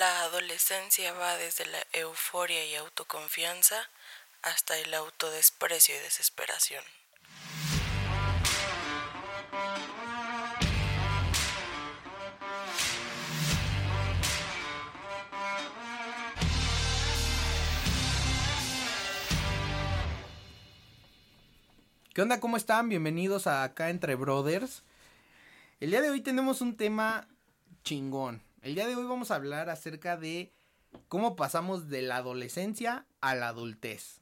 La adolescencia va desde la euforia y autoconfianza hasta el autodesprecio y desesperación. ¿Qué onda? ¿Cómo están? Bienvenidos a acá entre Brothers. El día de hoy tenemos un tema chingón. El día de hoy vamos a hablar acerca de cómo pasamos de la adolescencia a la adultez.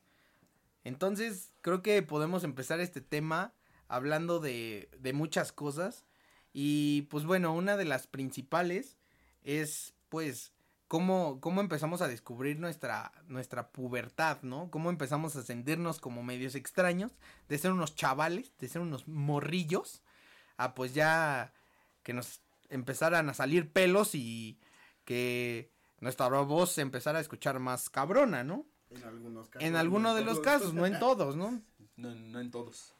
Entonces, creo que podemos empezar este tema hablando de, de muchas cosas. Y pues bueno, una de las principales es pues cómo, cómo empezamos a descubrir nuestra, nuestra pubertad, ¿no? Cómo empezamos a sentirnos como medios extraños, de ser unos chavales, de ser unos morrillos, a pues ya que nos empezaran a salir pelos y que nuestra voz se empezara a escuchar más cabrona, ¿no? En algunos casos. En alguno de los casos, no en todos, ¿no? No, no en todos.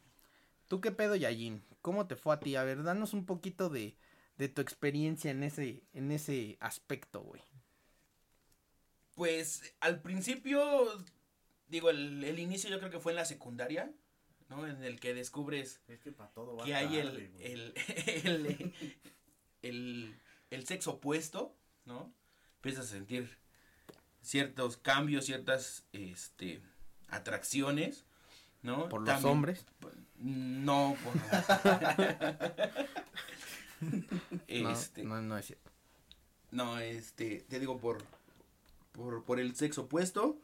¿Tú qué pedo, Yayin? ¿Cómo te fue a ti? A ver, danos un poquito de, de tu experiencia en ese, en ese aspecto, güey. Pues al principio, digo, el, el inicio yo creo que fue en la secundaria, ¿no? En el que descubres Es que para todo va que hay tarde, el, el, el, el sexo opuesto, ¿no? Empiezas a sentir ciertos cambios, ciertas este, atracciones, ¿no? Por los También- hombres. No, por... No, este, no, no es cierto. No, este, te digo por, por, por el sexo opuesto,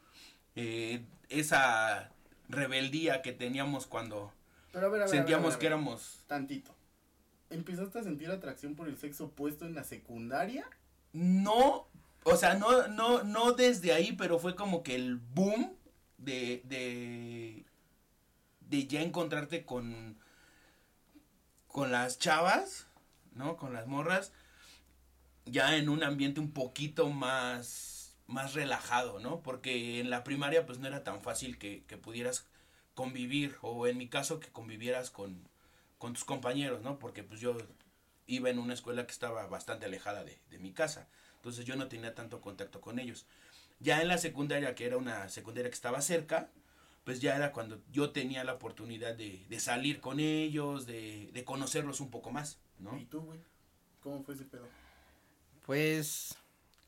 eh, esa rebeldía que teníamos cuando Pero a ver, a ver, a ver, sentíamos a ver, que éramos, Tantito. ¿Empezaste a sentir atracción por el sexo opuesto en la secundaria? no, o sea, no, no, no desde ahí, pero fue como que el boom de, de, de ya encontrarte con, con las chavas, ¿no? Con las morras, ya en un ambiente un poquito más, más relajado, ¿no? Porque en la primaria pues no era tan fácil que, que pudieras convivir, o en mi caso que convivieras con, con tus compañeros, ¿no? Porque pues yo iba en una escuela que estaba bastante alejada de, de mi casa, entonces yo no tenía tanto contacto con ellos. Ya en la secundaria, que era una secundaria que estaba cerca, pues ya era cuando yo tenía la oportunidad de, de salir con ellos, de, de conocerlos un poco más, ¿no? ¿Y tú, güey? ¿Cómo fue ese pedo? Pues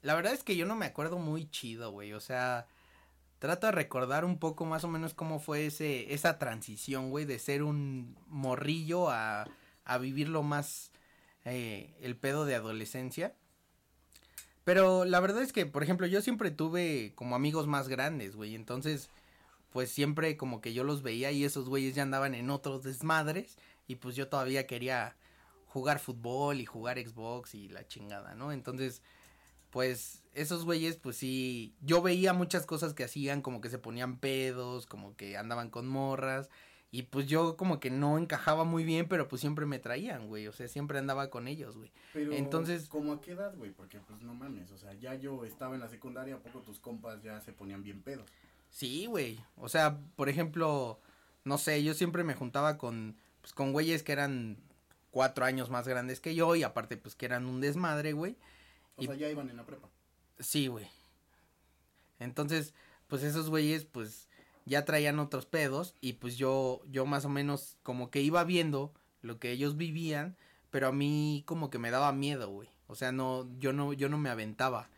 la verdad es que yo no me acuerdo muy chido, güey. O sea, trato de recordar un poco más o menos cómo fue ese esa transición, güey, de ser un morrillo a, a vivirlo más eh, el pedo de adolescencia. Pero la verdad es que, por ejemplo, yo siempre tuve como amigos más grandes, güey. Entonces, pues siempre como que yo los veía y esos güeyes ya andaban en otros desmadres. Y pues yo todavía quería jugar fútbol y jugar Xbox y la chingada, ¿no? Entonces, pues esos güeyes, pues sí, yo veía muchas cosas que hacían, como que se ponían pedos, como que andaban con morras. Y pues yo como que no encajaba muy bien, pero pues siempre me traían, güey. O sea, siempre andaba con ellos, güey. Pero, Entonces- ¿cómo a qué edad, güey? Porque, pues, no mames, o sea, ya yo estaba en la secundaria, ¿a poco tus compas ya se ponían bien pedos? Sí, güey. O sea, por ejemplo, no sé, yo siempre me juntaba con, pues, con güeyes que eran cuatro años más grandes que yo y aparte, pues, que eran un desmadre, güey. O Y- sea, ya iban en la prepa. Sí, güey. Entonces, pues esos güeyes, pues, ya traían otros pedos y pues yo, yo más o menos como que iba viendo lo que ellos vivían, pero a mí como que me daba miedo, güey. O sea, no, yo no, yo no me aventaba.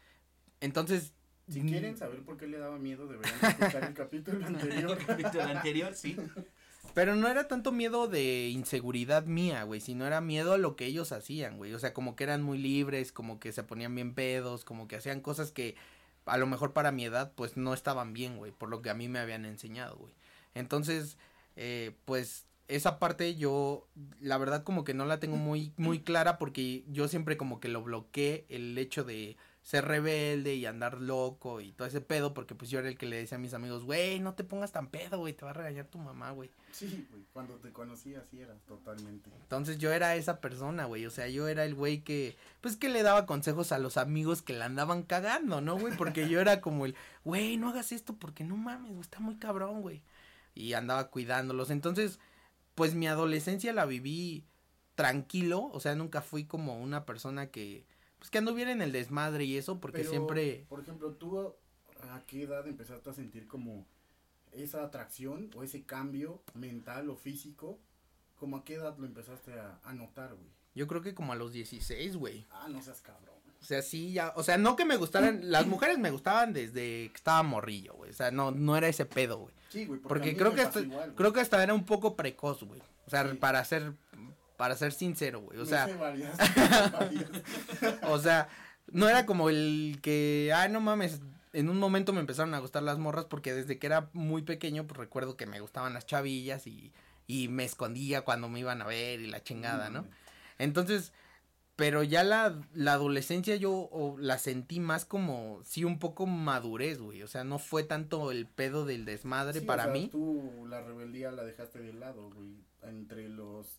Entonces, Si quieren saber por qué le daba miedo, deberían escuchar el capítulo anterior. El capítulo anterior, sí. Pero no era tanto miedo de inseguridad mía, güey, sino era miedo a lo que ellos hacían, güey. O sea, como que eran muy libres, como que se ponían bien pedos, como que hacían cosas que a lo mejor para mi edad, pues no estaban bien, güey, por lo que a mí me habían enseñado, güey. Entonces, eh, pues esa parte yo, la verdad, como que no la tengo muy, muy clara porque yo siempre como que lo bloqueé el hecho de ser rebelde y andar loco y todo ese pedo, porque pues yo era el que le decía a mis amigos, güey, no te pongas tan pedo, güey, te va a regañar tu mamá, güey. Sí, güey, cuando te conocí así eras totalmente. Entonces yo era esa persona, güey. O sea, yo era el güey que, pues que le daba consejos a los amigos que la andaban cagando, ¿no, güey? Porque yo era como el, güey, no hagas esto porque no mames, güey, está muy cabrón, güey. Y andaba cuidándolos. Entonces, pues mi adolescencia la viví tranquilo. O sea, nunca fui como una persona que, pues que anduviera en el desmadre y eso, porque Pero, siempre, Por ejemplo, tú a qué edad empezaste a sentir como esa atracción o ese cambio mental o físico? ¿Como a qué edad lo empezaste a, a notar, güey? yo creo que como a los 16, güey. Ah, no seas cabrón. O sea, sí, ya, o sea, no que me gustaran, las mujeres me gustaban desde que estaba morrillo, güey. O sea, no, no era ese pedo, güey. Sí, güey, porque, Porque creo que hasta, igual, creo que hasta era un poco precoz, güey. O sea, Sí. para ser, para ser sincero, güey. O sea, sé varias, varias. o sea, no era como el que, ay, no mames, en un momento me empezaron a gustar las morras porque desde que era muy pequeño, pues recuerdo que me gustaban las chavillas y, y me escondía cuando me iban a ver y la chingada, ¿no? Entonces, pero ya la, la adolescencia yo o, la sentí más como, sí, un poco madurez, güey. O sea, no fue tanto el pedo del desmadre Sí, para o sea, mí. Tú la rebeldía la dejaste de lado, güey. Entre los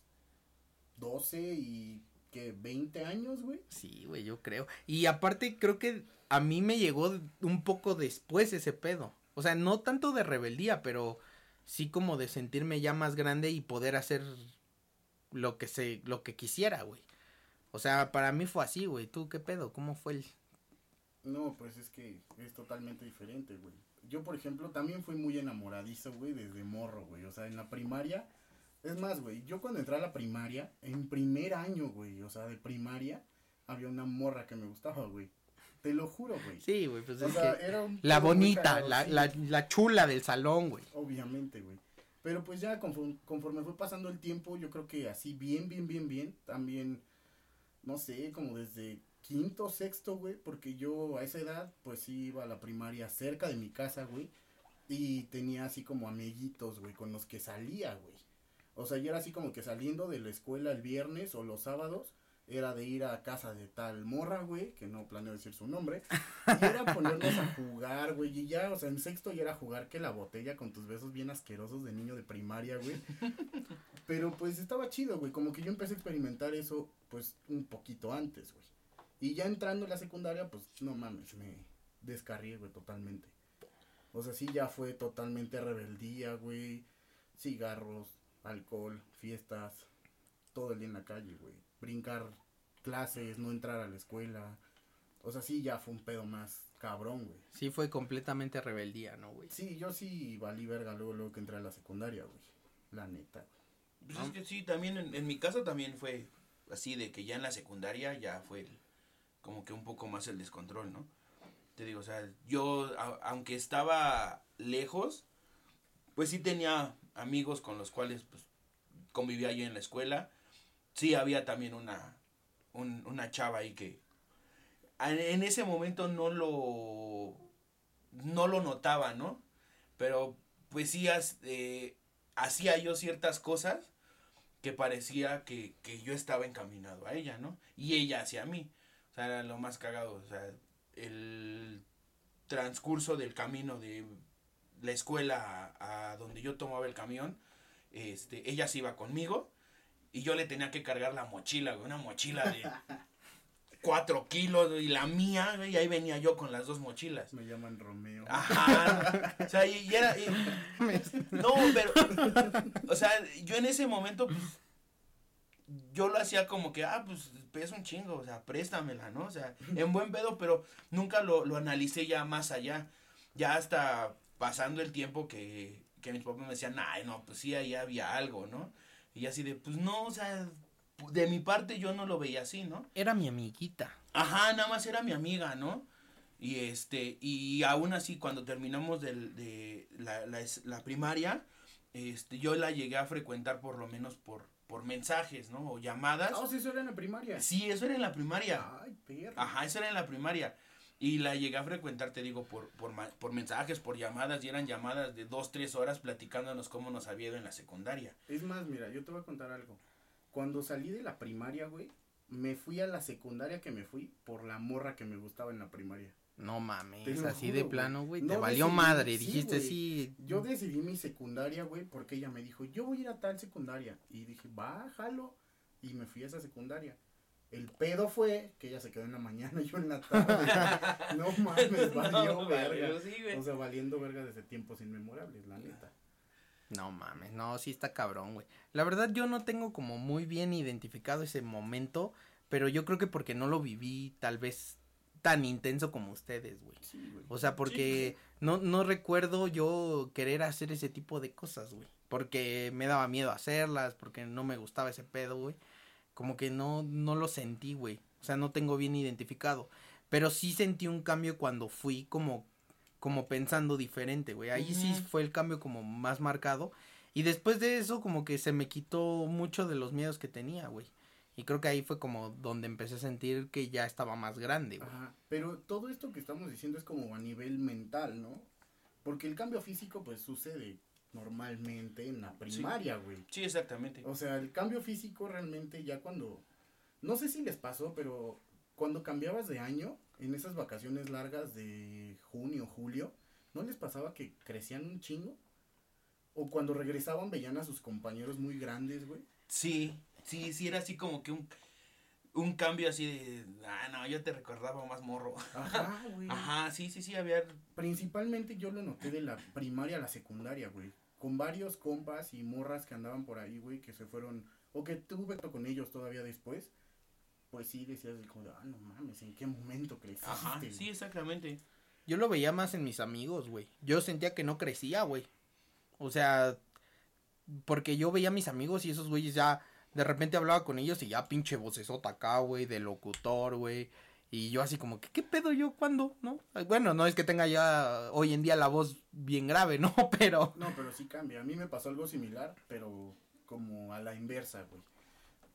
12 y que 20 años, güey. Sí, güey, yo creo. Y aparte creo que a mí me llegó un poco después ese pedo. O sea, no tanto de rebeldía, pero sí como de sentirme ya más grande y poder hacer lo que se, lo que quisiera, güey. O sea, para mí fue así, güey. ¿Tú qué pedo? ¿Cómo fue el...? No, pues es que es totalmente diferente, güey. Yo, por ejemplo, también fui muy enamoradizo, güey, desde morro, güey. O sea, en la primaria. Es más, güey, yo cuando entré a la primaria, en primer año, güey, o sea, de primaria, había una morra que me gustaba, güey. Te lo juro, güey. Sí, güey, pues o es sea, que... era un La bonita, cagado, la, sí, la, la chula del salón, güey. Obviamente, güey. Pero pues ya conforme, conforme fue pasando el tiempo, yo creo que así bien, bien, bien, bien, también, no sé, como desde quinto, sexto, güey, porque yo a esa edad, pues sí iba a la primaria cerca de mi casa, güey, y tenía así como amiguitos, güey, con los que salía, güey. O sea, yo era así como que saliendo de la escuela el viernes o los sábados, era de ir a casa de tal morra, güey, que no planeo decir su nombre, y era ponernos a jugar, güey, y ya, o sea, en sexto ya era jugar que la botella con tus besos bien asquerosos de niño de primaria, güey. Pero pues estaba chido, güey, como que yo empecé a experimentar eso, pues, un poquito antes, güey. Y ya entrando en la secundaria, pues, no mames, me descarrié, güey, totalmente. O sea, sí, ya fue totalmente rebeldía, güey, cigarros, alcohol, fiestas, todo el día en la calle, güey. Brincar clases, no entrar a la escuela. O sea, sí, ya fue un pedo más cabrón, güey. Sí fue completamente rebeldía, ¿no, güey? Sí, yo sí valí verga luego, luego que entré a la secundaria, güey. La neta, güey. Pues es que sí, también en, en mi caso también fue así de que ya en la secundaria ya fue el- como que un poco más el descontrol, ¿no? Te digo, o sea, yo a- aunque estaba lejos, pues sí tenía amigos con los cuales pues convivía yo en la escuela. Sí había también una un- una chava ahí que en, ese momento no lo no lo notaba, ¿no? Pero pues sí eh, hacía yo ciertas cosas que parecía que, que yo estaba encaminado a ella, ¿no? Y ella hacia mí. O sea, era lo más cagado. O sea, el transcurso del camino de la escuela a, a donde yo tomaba el camión, este, ella se iba conmigo y yo le tenía que cargar la mochila, güey, una mochila de cuatro kilos güey, y la mía, güey, y ahí venía yo con las dos mochilas. Me llaman Romeo. Ajá. O sea, y, y era. y- no, pero. O sea, yo en ese momento, pues. Yo lo hacía como que, ah, pues pesa un chingo, o sea, préstamela, ¿no? O sea, en buen pedo, pero nunca lo, lo analicé ya más allá. Ya hasta pasando el tiempo que, que mis papás me decían, ay, no, pues sí, ahí había algo, ¿no? Y así de, pues no, o sea, de mi parte yo no lo veía así, ¿no? Era mi amiguita. Ajá, nada más era mi amiga, ¿no? Y este, y aún así cuando terminamos del, de la, la, primaria, este, yo la llegué a frecuentar por lo menos por, por mensajes, ¿no? O llamadas. Ah, sí, eso era en la primaria. Sí, eso era en la primaria. Ay, perro. Ajá, eso era en la primaria. Y la llegué a frecuentar, te digo, por, por, por mensajes, por llamadas, y eran llamadas de dos, tres horas platicándonos cómo nos había ido en la secundaria. Es más, mira, yo te voy a contar algo. Cuando salí de la primaria, güey, me fui a la secundaria que me fui por la morra que me gustaba en la primaria. No mames, así juro, de güey. plano, güey. No te valió decidí- madre. sí, Dijiste, güey. sí. Yo decidí mi secundaria, güey, porque ella me dijo, yo voy a ir a tal secundaria. Y dije, bájalo. Y me fui a esa secundaria. El pedo fue que ella se quedó en la mañana y yo en la tarde. no mames, valió No, verga. valió, sí, güey. o sea, valiendo verga desde tiempos inmemorables, la neta. No mames, no, sí está cabrón, güey. La verdad yo no tengo como muy bien identificado ese momento, pero yo creo que porque no lo viví tal vez tan intenso como ustedes, güey. Sí, güey. O sea, porque no, no recuerdo yo querer hacer ese tipo de cosas, güey. Porque me daba miedo hacerlas, porque no me gustaba ese pedo, güey. Como que no, no lo sentí, güey. O sea, no tengo bien identificado. Pero sí sentí un cambio cuando fui como, como pensando diferente, güey. Ahí sí fue el cambio como más marcado. Y después de eso, como que se me quitó mucho de los miedos que tenía, güey. Y creo que ahí fue como donde empecé a sentir que ya estaba más grande, güey. Ajá, pero todo esto que estamos diciendo es como a nivel mental, ¿no? Porque el cambio físico pues sucede normalmente en la primaria, güey. Sí, exactamente. O sea, el cambio físico realmente ya cuando, no sé si les pasó, pero cuando cambiabas de año, en esas vacaciones largas de junio, julio, ¿no les pasaba que crecían un chingo? O cuando regresaban veían a sus compañeros muy grandes, güey. Sí, sí, sí, era así como que un, un cambio así de, ah, no, yo te recordaba más morro. Ajá, güey. Ajá, sí, sí, sí, había, Principalmente yo lo noté de la primaria a la secundaria, güey. Con varios compas y morras que andaban por ahí, güey, que se fueron, o que tuve contacto con ellos todavía después. Pues sí, decías de como de, ah, no mames, ¿en qué momento creciste? ajá, güey?" sí, exactamente. Yo lo veía más en mis amigos, güey. Yo sentía que no crecía, güey. O sea, porque yo veía a mis amigos y esos güeyes ya, de repente hablaba con ellos y ya pinche vocesota acá, güey, de locutor, güey. Y yo así como que, ¿qué pedo yo cuándo? ¿No? Bueno, no es que tenga ya hoy en día la voz bien grave, ¿no? Pero... No, pero sí cambia. A mí me pasó algo similar, pero como a la inversa, güey.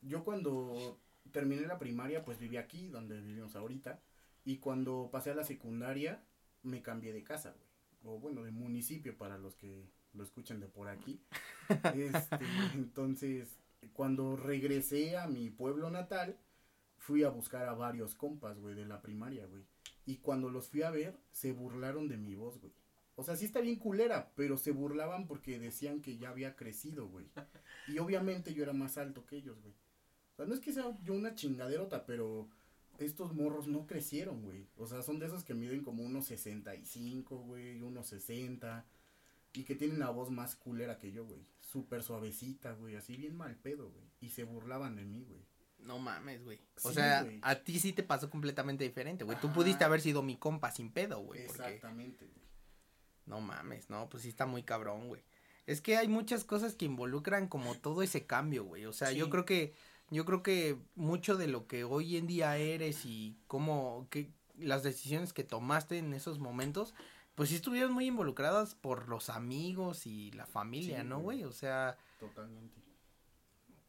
Yo cuando terminé la primaria, pues viví aquí, donde vivimos ahorita. Y cuando pasé a la secundaria, me cambié de casa, güey. O bueno, de municipio para los que lo escuchen de por aquí. Este, entonces, cuando regresé a mi pueblo natal, fui a buscar a varios compas, güey, de la primaria, güey. Y cuando los fui a ver, se burlaron de mi voz, güey. O sea, sí está bien culera, pero se burlaban porque decían que ya había crecido, güey. Y obviamente yo era más alto que ellos, güey. O sea, no es que sea yo una chingaderota, pero estos morros no crecieron, güey. O sea, son de esos que miden como unos 65, güey, unos 60. Y que tienen la voz más culera que yo, güey. Súper suavecita, güey. Así bien mal pedo, güey. Y se burlaban de mí, güey. No mames, güey. O Sí, sea, a ti sí te pasó completamente diferente, güey. Tú pudiste haber sido mi compa sin pedo, güey. Exactamente, güey. No mames, no, pues sí está muy cabrón, güey. Es que hay muchas cosas que involucran como todo ese cambio, güey. O sea, yo creo que, yo creo que mucho de lo que hoy en día eres y cómo, que las decisiones que tomaste en esos momentos, pues sí estuvieron muy involucradas por los amigos y la familia, Sí, ¿no, güey? O sea, Totalmente.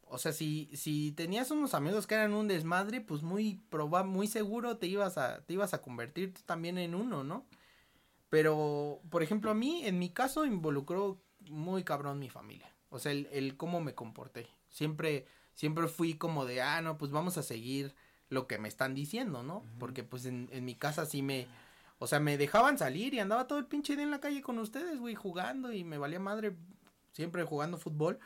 O sea, si, si tenías unos amigos que eran un desmadre, pues muy proba muy seguro te ibas a, te ibas a convertir tú también en uno, ¿no? Pero, por ejemplo, a mí, en mi caso, involucró muy cabrón mi familia. O sea, el, el cómo me comporté. Siempre, siempre fui como de, ah, no, pues vamos a seguir lo que me están diciendo, ¿no? Porque pues en, en mi casa sí me, o sea, me dejaban salir y andaba todo el pinche día en la calle con ustedes, güey, jugando y me valía madre siempre jugando fútbol.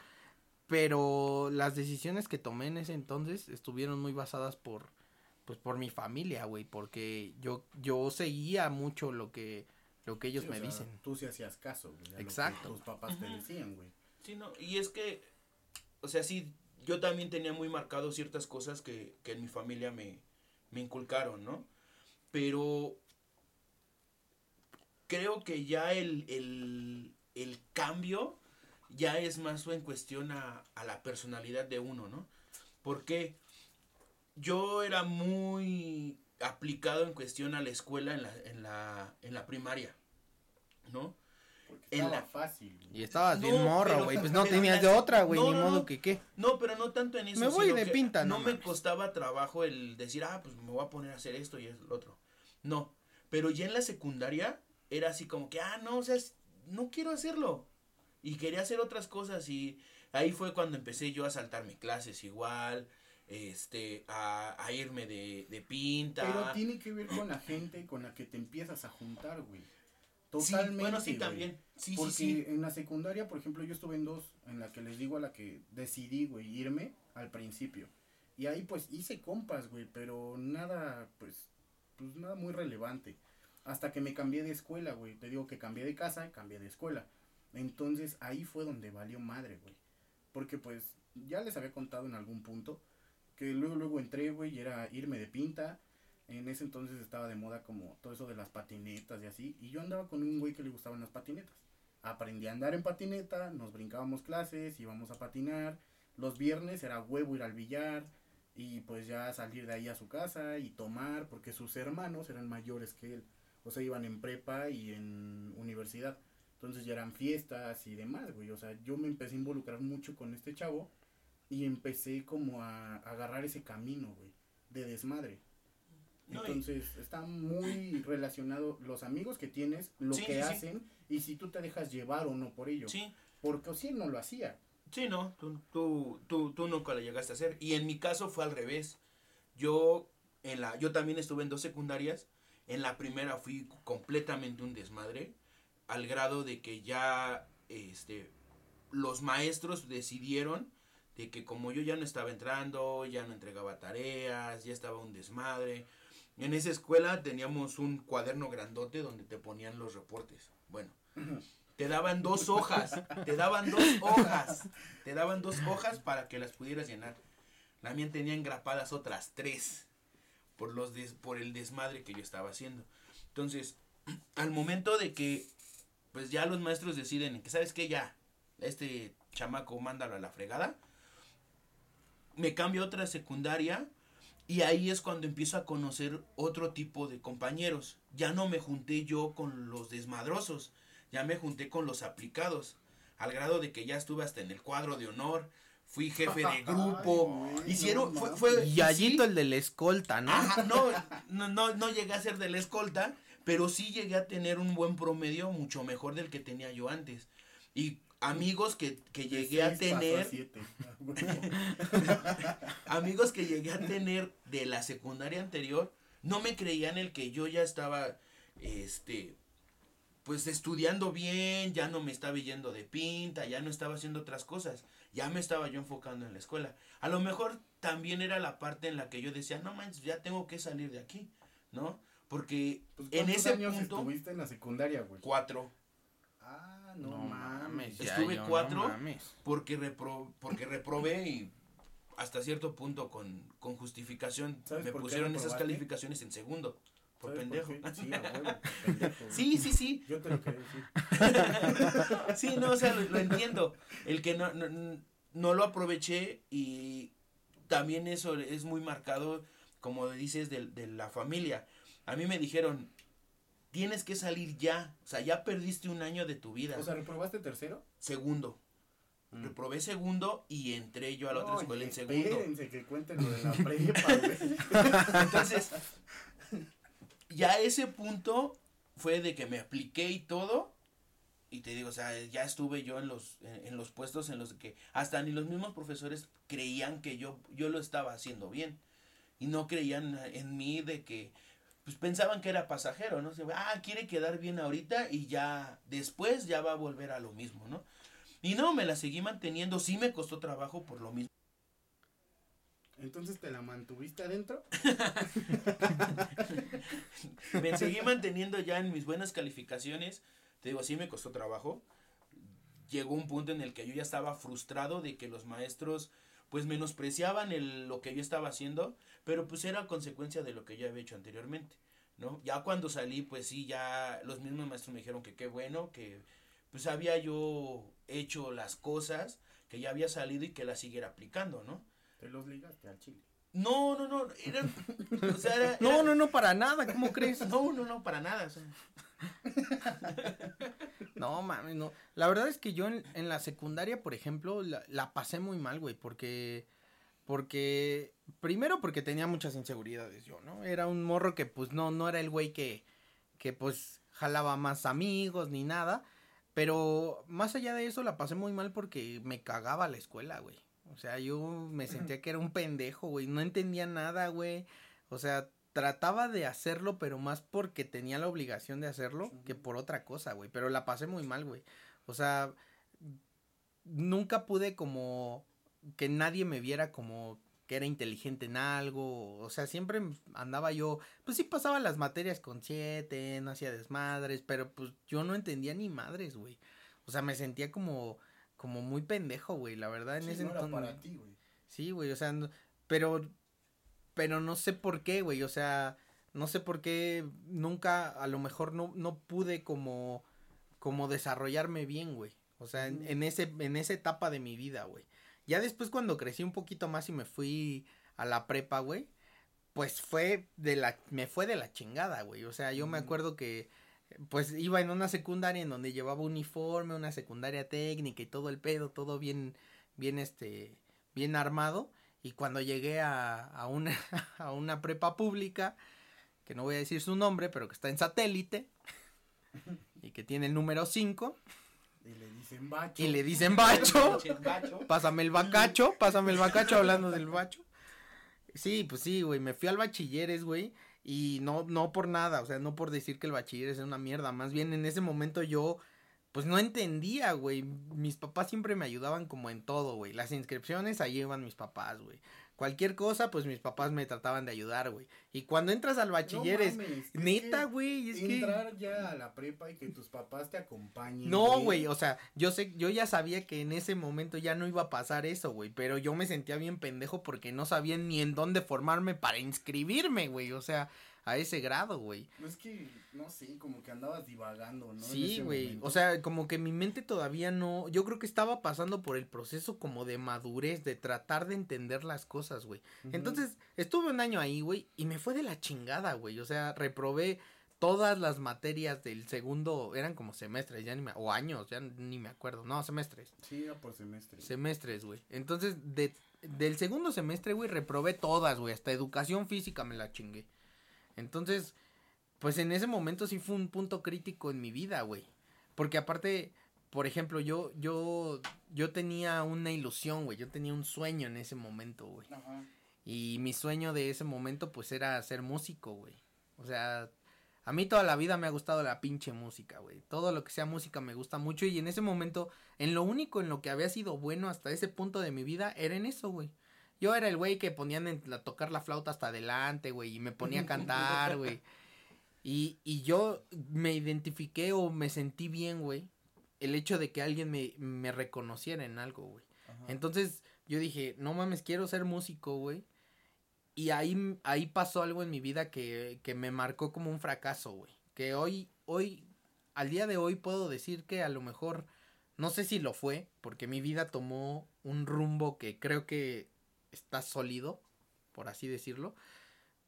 Pero las decisiones que tomé en ese entonces estuvieron muy basadas por, pues por mi familia, güey, porque yo, yo seguía mucho lo que, lo que ellos Sí, me sea, dicen. Tú sí hacías caso, güey. a lo que Exacto. Tus papás te decían, güey. Sí, no, y es que, o sea, sí, yo también tenía muy marcado ciertas cosas que, que en mi familia me, me inculcaron, ¿no? Pero creo que ya el, el, el cambio ya es más en cuestión a, a la personalidad de uno, ¿no? Porque yo era muy aplicado en cuestión a la escuela en la, en la, en la primaria, ¿no? Porque En estaba la- fácil. Y estabas No, bien morro, güey, pues no tenías de otra, güey, no, ni no, modo no. que qué. No, pero no tanto en eso. Me voy sino de que pinta, No no me costaba trabajo el decir, ah, pues me voy a poner a hacer esto y es lo otro. No, pero ya en la secundaria era así como que, ah, no, o sea, no quiero hacerlo. Y quería hacer otras cosas y ahí fue cuando empecé yo a saltarme clases igual, este, a, a irme de, de pinta. Pero tiene que ver con la gente con la que te empiezas a juntar, güey. Sí, Totalmente. bueno, sí, güey. también. Sí, Porque sí, sí. en la secundaria, por ejemplo, yo estuve en dos, en la que les digo a la que decidí, güey, irme al principio. Y ahí pues hice compas, güey, pero nada, pues, pues nada muy relevante. Hasta que me cambié de escuela, güey. Te digo que cambié de casa y cambié de escuela. Entonces ahí fue donde valió madre, güey. Porque pues ya les había contado en algún punto que luego, luego entré, güey, y era irme de pinta. En ese entonces estaba de moda como todo eso de las patinetas y así. Y yo andaba con un güey que le gustaban las patinetas. Aprendí a andar en patineta, nos brincábamos clases, íbamos a patinar. Los viernes era huevo ir al billar y pues ya salir de ahí a su casa y tomar, porque sus hermanos eran mayores que él. O sea, iban en prepa y en universidad. Entonces ya eran fiestas y demás, güey. O sea, yo me empecé a involucrar mucho con este chavo y empecé como a, a agarrar ese camino, güey, de desmadre. No, y- Entonces está muy relacionado los amigos que tienes, lo Sí, que sí, sí. hacen y si tú te dejas llevar o no por ello. Sí, Porque si él no lo hacía. sí, no, tú, tú, tú, tú nunca lo llegaste a hacer. Y en mi caso fue al revés. Yo, en la, yo también estuve en dos secundarias. En la primera fui completamente un desmadre, al grado de que ya este, los maestros decidieron de que como yo ya no estaba entrando, ya no entregaba tareas, ya estaba un desmadre. En esa escuela teníamos un cuaderno grandote donde te ponían los reportes. Bueno, te daban dos hojas, te daban dos hojas, te daban dos hojas para que las pudieras llenar. La mía tenía engrapadas otras tres por los des- por el desmadre que yo estaba haciendo. Entonces, al momento de que pues ya los maestros deciden que sabes qué ya este chamaco mándalo a la fregada, me cambio a otra secundaria y ahí es cuando empiezo a conocer otro tipo de compañeros. Ya no me junté yo con los desmadrosos, ya me junté con los aplicados, al grado de que ya estuve hasta en el cuadro de honor, fui jefe de grupo, Ay, güey, hicieron, no fue, mames. fue, Y Allito sí, el de la escolta, ¿no? Ajá, no, no, no, no llegué a ser de la escolta, pero sí llegué a tener un buen promedio, mucho mejor del que tenía yo antes. Y amigos que, que llegué a tener, siete. amigos que llegué a tener de la secundaria anterior, no me creían el que yo ya estaba, este, pues estudiando bien, ya no me estaba yendo de pinta, ya no estaba haciendo otras cosas, ya me estaba yo enfocando en la escuela. A lo mejor también era la parte en la que yo decía, no manches, ya tengo que salir de aquí, ¿no? Porque Pues, en ¿cuántos ese años punto, estuviste en la secundaria, güey? cuatro, Ah, no, mames. ya, Estuve yo, no cuatro. mames. porque, repro, porque reprobé y hasta cierto punto con, con justificación ¿Sabes me pusieron esas calificaciones en segundo, por ¿Sabes pendejo. Sí, a huevo, pendejo, güey. Sí, sí, sí. Yo te lo quería decir. Sí, no, o sea, lo, lo entiendo. El que no, no, no lo aproveché y también eso es muy marcado, como dices, de, de la familia. A mí me dijeron, tienes que salir ya. O sea, ya perdiste un año de tu vida. O sea, ¿reprobaste tercero? segundo. Mm. Reprobé segundo y entré yo a la otra Oye, escuela en segundo. Que cuenten lo de la prepa, güey. Entonces, ya ese punto fue de que me apliqué y todo. Y te digo, o sea, ya estuve yo en los, en, en los puestos en los que hasta ni los mismos profesores creían que yo, yo lo estaba haciendo bien. Y no creían en mí de que, pues pensaban que era pasajero, ¿no? O sea, ah, quiere quedar bien ahorita y ya después ya va a volver a lo mismo, ¿no? Y no, me la seguí manteniendo, sí me costó trabajo por lo mismo. Entonces te la mantuviste adentro. me seguí manteniendo ya en mis buenas calificaciones. Te digo, sí me costó trabajo. Llegó un punto en el que yo ya estaba frustrado de que los maestros pues menospreciaban el, lo que yo estaba haciendo, pero pues era consecuencia de lo que yo había hecho anteriormente, ¿no? Ya cuando salí, pues sí, ya los mismos maestros me dijeron que qué bueno, que pues había yo hecho las cosas, que ya había salido y que las siguiera aplicando, ¿no? Te los ligaste al chile. No, no, no, era, o sea, era- No, era- no, no, para nada, ¿cómo crees? no, no, no, para nada, o sea. No, mames, no. La verdad es que yo en, en la secundaria, por ejemplo, la, la pasé muy mal, güey, porque, porque, primero porque tenía muchas inseguridades yo, ¿no? Era un morro que, pues, no, no era el güey que, que, pues, jalaba más amigos ni nada, pero más allá de eso la pasé muy mal porque me cagaba la escuela, güey. O sea, yo me sentía que era un pendejo, güey, no entendía nada, güey. O sea, trataba de hacerlo, pero más porque tenía la obligación de hacerlo que por otra cosa, güey. Pero la pasé muy mal, güey. O sea, nunca pude como que nadie me viera como que era inteligente en algo. O sea, siempre andaba yo, pues sí pasaba las materias con siete, no hacía desmadres, pero pues yo no entendía ni madres, güey. O sea, me sentía como, como muy pendejo, güey, la verdad, en Sí, ese no era para ti, güey. Sí, güey, o sea, no- pero, pero no sé por qué, güey, o sea, no sé por qué nunca, a lo mejor no, no pude como, como desarrollarme bien, güey. O sea, en, en, ese, en esa etapa de mi vida, güey. Ya después cuando crecí un poquito más y me fui a la prepa, güey, pues fue de la, me fue de la chingada, güey. O sea, yo me acuerdo que, pues iba en una secundaria en donde llevaba uniforme, una secundaria técnica y todo el pedo, todo bien, bien este, bien armado. Y cuando llegué a, a una, a una prepa pública, que no voy a decir su nombre, pero que está en satélite, y que tiene el número 5. Y le dicen bacho. Y le dicen bacho. pásame el bacacho, pásame el bacacho hablando del bacho. Sí, pues sí, güey, me fui al bachilleres, güey, y no, no por nada, o sea, no por decir que el bachilleres es una mierda, más bien en ese momento yo, pues no entendía, güey, mis papás siempre me ayudaban como en todo, güey, las inscripciones, ahí iban mis papás, güey, Cualquier cosa, pues mis papás me trataban de ayudar, güey. Y cuando entras al bachiller es neta, güey, es que entrar ya a la prepa y que tus papás te acompañen. No, güey, o sea, yo sé, yo ya sabía que en ese momento ya no iba a pasar eso, güey, pero yo me sentía bien pendejo porque no sabía ni en dónde formarme para inscribirme, güey, o sea, a ese grado, güey. Es que, no sé, como que andabas divagando, ¿no? Sí, güey. O sea, como que mi mente todavía no. Yo creo que estaba pasando por el proceso como de madurez, de tratar de entender las cosas, güey. Entonces, estuve un año ahí, güey, y me fue de la chingada, güey. O sea, reprobé todas las materias del segundo, eran como semestres, ya ni me, o años, ya ni me acuerdo, no, semestres. Sí, era por semestres. Semestres, güey. Entonces, de, del segundo semestre, güey, reprobé todas, güey, hasta educación física me la chingué. Entonces, pues en ese momento sí fue un punto crítico en mi vida, güey. Porque aparte, por ejemplo, yo, yo, yo tenía una ilusión, güey. Yo tenía un sueño en ese momento, güey. Y mi sueño de ese momento, pues, era ser músico, güey. O sea, a mí toda la vida me ha gustado la pinche música, güey. Todo lo que sea música me gusta mucho. Y en ese momento, en lo único en lo que había sido bueno hasta ese punto de mi vida, era en eso, güey. Yo era el güey que ponían en la, tocar la flauta hasta adelante, güey, y me ponía a cantar, güey. Y, y yo me identifiqué o me sentí bien, güey, el hecho de que alguien me, me reconociera en algo, güey. Entonces yo dije, no mames, quiero ser músico, güey. Y ahí, ahí pasó algo en mi vida que, que me marcó como un fracaso, güey. Que hoy, hoy, al día de hoy puedo decir que a lo mejor, no sé si lo fue, porque mi vida tomó un rumbo que creo que está sólido, por así decirlo.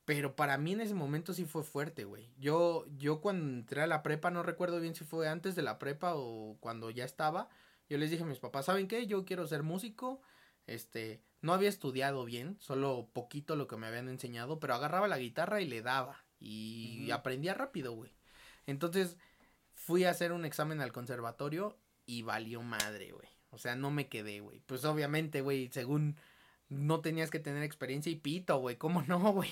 Pero para mí en ese momento sí fue fuerte, güey. Yo, yo cuando entré a la prepa, no recuerdo bien si fue antes de la prepa o cuando ya estaba. Yo les dije a mis papás, ¿saben qué? Yo quiero ser músico. Este, no había estudiado bien, solo poquito lo que me habían enseñado, pero agarraba la guitarra y le daba. Y aprendía rápido, güey. Entonces, fui a hacer un examen al conservatorio y valió madre, güey. O sea, no me quedé, güey. Pues obviamente, güey, según no tenías que tener experiencia y pito, güey. ¿Cómo no, güey?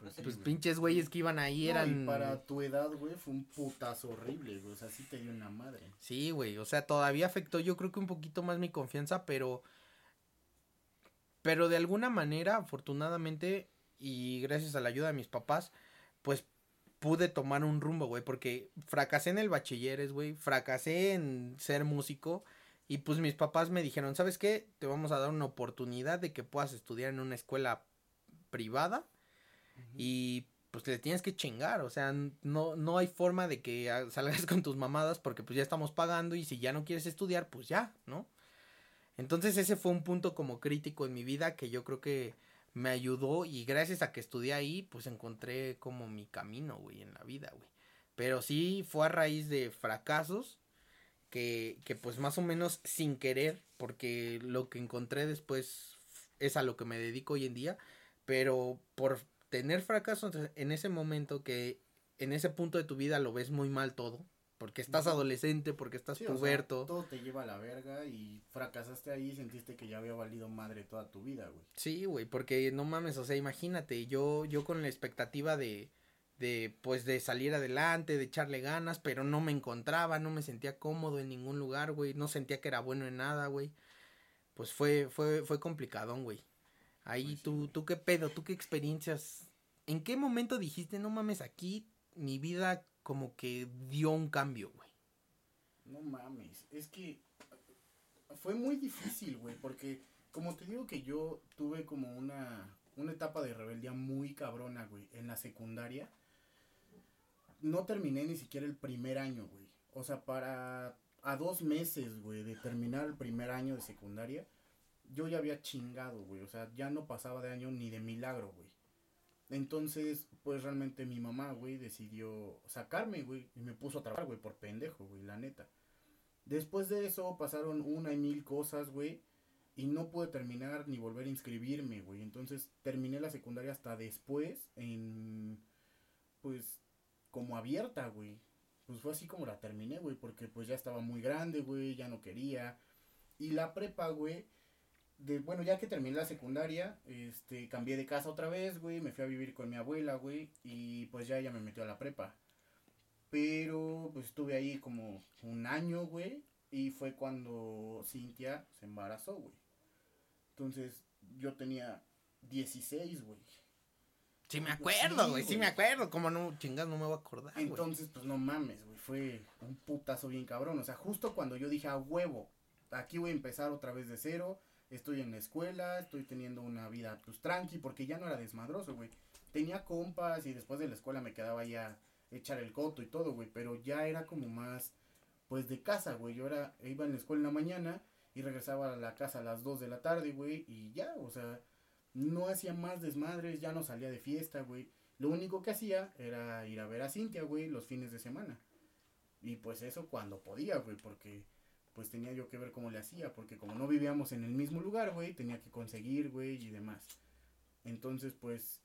Pues, pues pinches güeyes que iban ahí eran. Y para tu edad, güey, fue un putazo horrible, güey. O sea, sí te dio una madre. Sí, güey. O sea, todavía afectó, yo creo que un poquito más mi confianza, pero. Pero de alguna manera, afortunadamente, y gracias a la ayuda de mis papás, pues pude tomar un rumbo, güey. Porque fracasé en el bachilleres, güey. Fracasé en ser músico y pues mis papás me dijeron, ¿sabes qué? Te vamos a dar una oportunidad de que puedas estudiar en una escuela privada y pues le tienes que chingar, o sea, no, no hay forma de que salgas con tus mamadas porque pues ya estamos pagando y si ya no quieres estudiar, pues ya, ¿no? Entonces ese fue un punto como crítico en mi vida que yo creo que me ayudó y gracias a que estudié ahí, pues encontré como mi camino, güey, en la vida, güey. Pero sí fue a raíz de fracasos que, que pues más o menos sin querer, porque lo que encontré después es a lo que me dedico hoy en día, pero por tener fracaso en ese momento que en ese punto de tu vida lo ves muy mal todo, porque estás adolescente, porque estás puberto. todo te lleva a la verga y fracasaste ahí y sentiste que ya había valido madre toda tu vida, güey. Sí, güey, porque no mames, o sea, imagínate, yo, yo con la expectativa de, de pues de salir adelante, de echarle ganas, pero no me encontraba, no me sentía cómodo en ningún lugar, güey, no sentía que era bueno en nada, güey. Pues fue fue fue complicadón, güey. Ahí pues tú tú qué pedo, tú qué experiencias ¿En qué momento dijiste, "No mames, aquí mi vida como que dio un cambio, güey"? No mames, es que fue muy difícil, güey, porque como te digo que yo tuve como una, una etapa de rebeldía muy cabrona, güey, en la secundaria. No terminé ni siquiera el primer año, güey. O sea, para a dos meses, güey, de terminar el primer año de secundaria, yo ya había chingado, güey. O sea, ya no pasaba de año ni de milagro, güey. Entonces, pues realmente mi mamá, güey, decidió sacarme, güey, y me puso a trabajar, güey, por pendejo, güey, la neta. Después de eso pasaron una y mil cosas, güey, y no pude terminar ni volver a inscribirme, güey. Entonces, terminé la secundaria hasta después en pues como abierta, güey. Pues fue así como la terminé, güey, porque pues ya estaba muy grande, güey, ya no quería. Y la prepa, güey, de, bueno, ya que terminé la secundaria, este, cambié de casa otra vez, güey, me fui a vivir con mi abuela, güey, y pues ya ella me metió a la prepa. Pero, pues estuve ahí como un año, güey, y fue cuando Cintia se embarazó, güey. Entonces, yo tenía 16, güey. Sí me acuerdo, Sí, güey, sí, me acuerdo. Como no, chingas, no me voy a acordar, güey. Entonces, pues no mames, güey, fue un putazo bien cabrón. O sea, justo cuando yo dije a huevo, aquí voy a empezar otra vez de cero, estoy en la escuela, estoy teniendo una vida pues tranqui, porque ya no era desmadroso, güey. Tenía compas y después de la escuela me quedaba ya echar el coto y todo, güey, pero ya era como más, pues de casa, güey. Yo era, iba en la escuela en la mañana y regresaba a la casa a las 2 de la tarde, güey, y ya, o sea, no hacía más desmadres, ya no salía de fiesta, güey. Lo único que hacía era ir a ver a Cintia, güey, los fines de semana. Y pues eso cuando podía, güey, porque pues tenía yo que ver cómo le hacía, porque como no vivíamos en el mismo lugar, güey, tenía que conseguir, güey, y demás. Entonces, pues,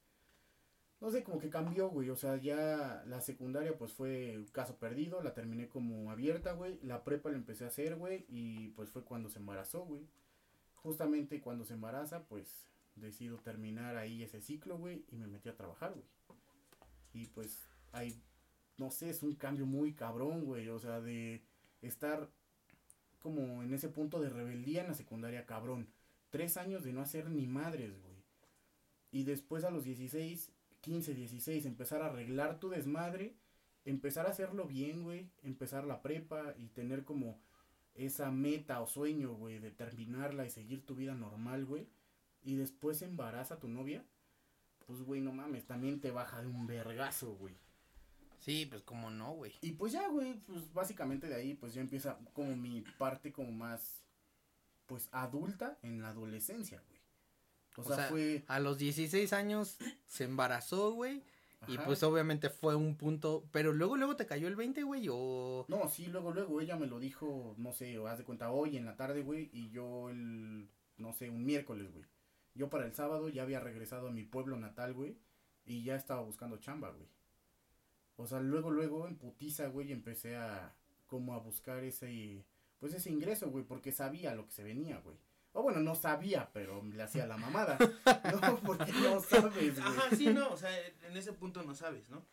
no sé, como que cambió, güey, o sea, ya la secundaria, pues fue caso perdido, la terminé como abierta, güey, la prepa la empecé a hacer, güey, y pues fue cuando se embarazó, güey. Justamente cuando se embaraza, pues, decido terminar ahí ese ciclo, güey, y me metí a trabajar, güey. Y pues, hay, no sé, es un cambio muy cabrón, güey, o sea, de estar como en ese punto de rebeldía en la secundaria, cabrón. Tres años de no hacer ni madres, güey. Y después a los 16, 15, 16, empezar a arreglar tu desmadre, empezar a hacerlo bien, güey, empezar la prepa y tener como esa meta o sueño, güey, de terminarla y seguir tu vida normal, güey. Y después embaraza a tu novia, pues, güey, no mames, también te baja de un vergazo, güey. Sí, pues como no, güey. Y pues ya, güey, pues básicamente de ahí pues ya empieza como mi parte como más, pues adulta en la adolescencia, güey. O, O sea, sea, fue... A los 16 años se embarazó, güey. Y pues obviamente fue un punto. Pero luego, luego te cayó el 20, güey. O. No, sí, luego, luego ella me lo dijo, no sé, o haz de cuenta hoy en la tarde, güey, y yo el, no sé, un miércoles, güey. Yo para el sábado ya había regresado a mi pueblo natal, güey, y ya estaba buscando chamba, güey. O sea, luego, luego en putiza, güey, empecé a, como a buscar ese, pues ese ingreso, güey, porque sabía lo que se venía, güey. O bueno, no sabía, pero le hacía la mamada. No, porque no sabes, güey. Ajá, sí, no, o sea, en ese punto no sabes, ¿no?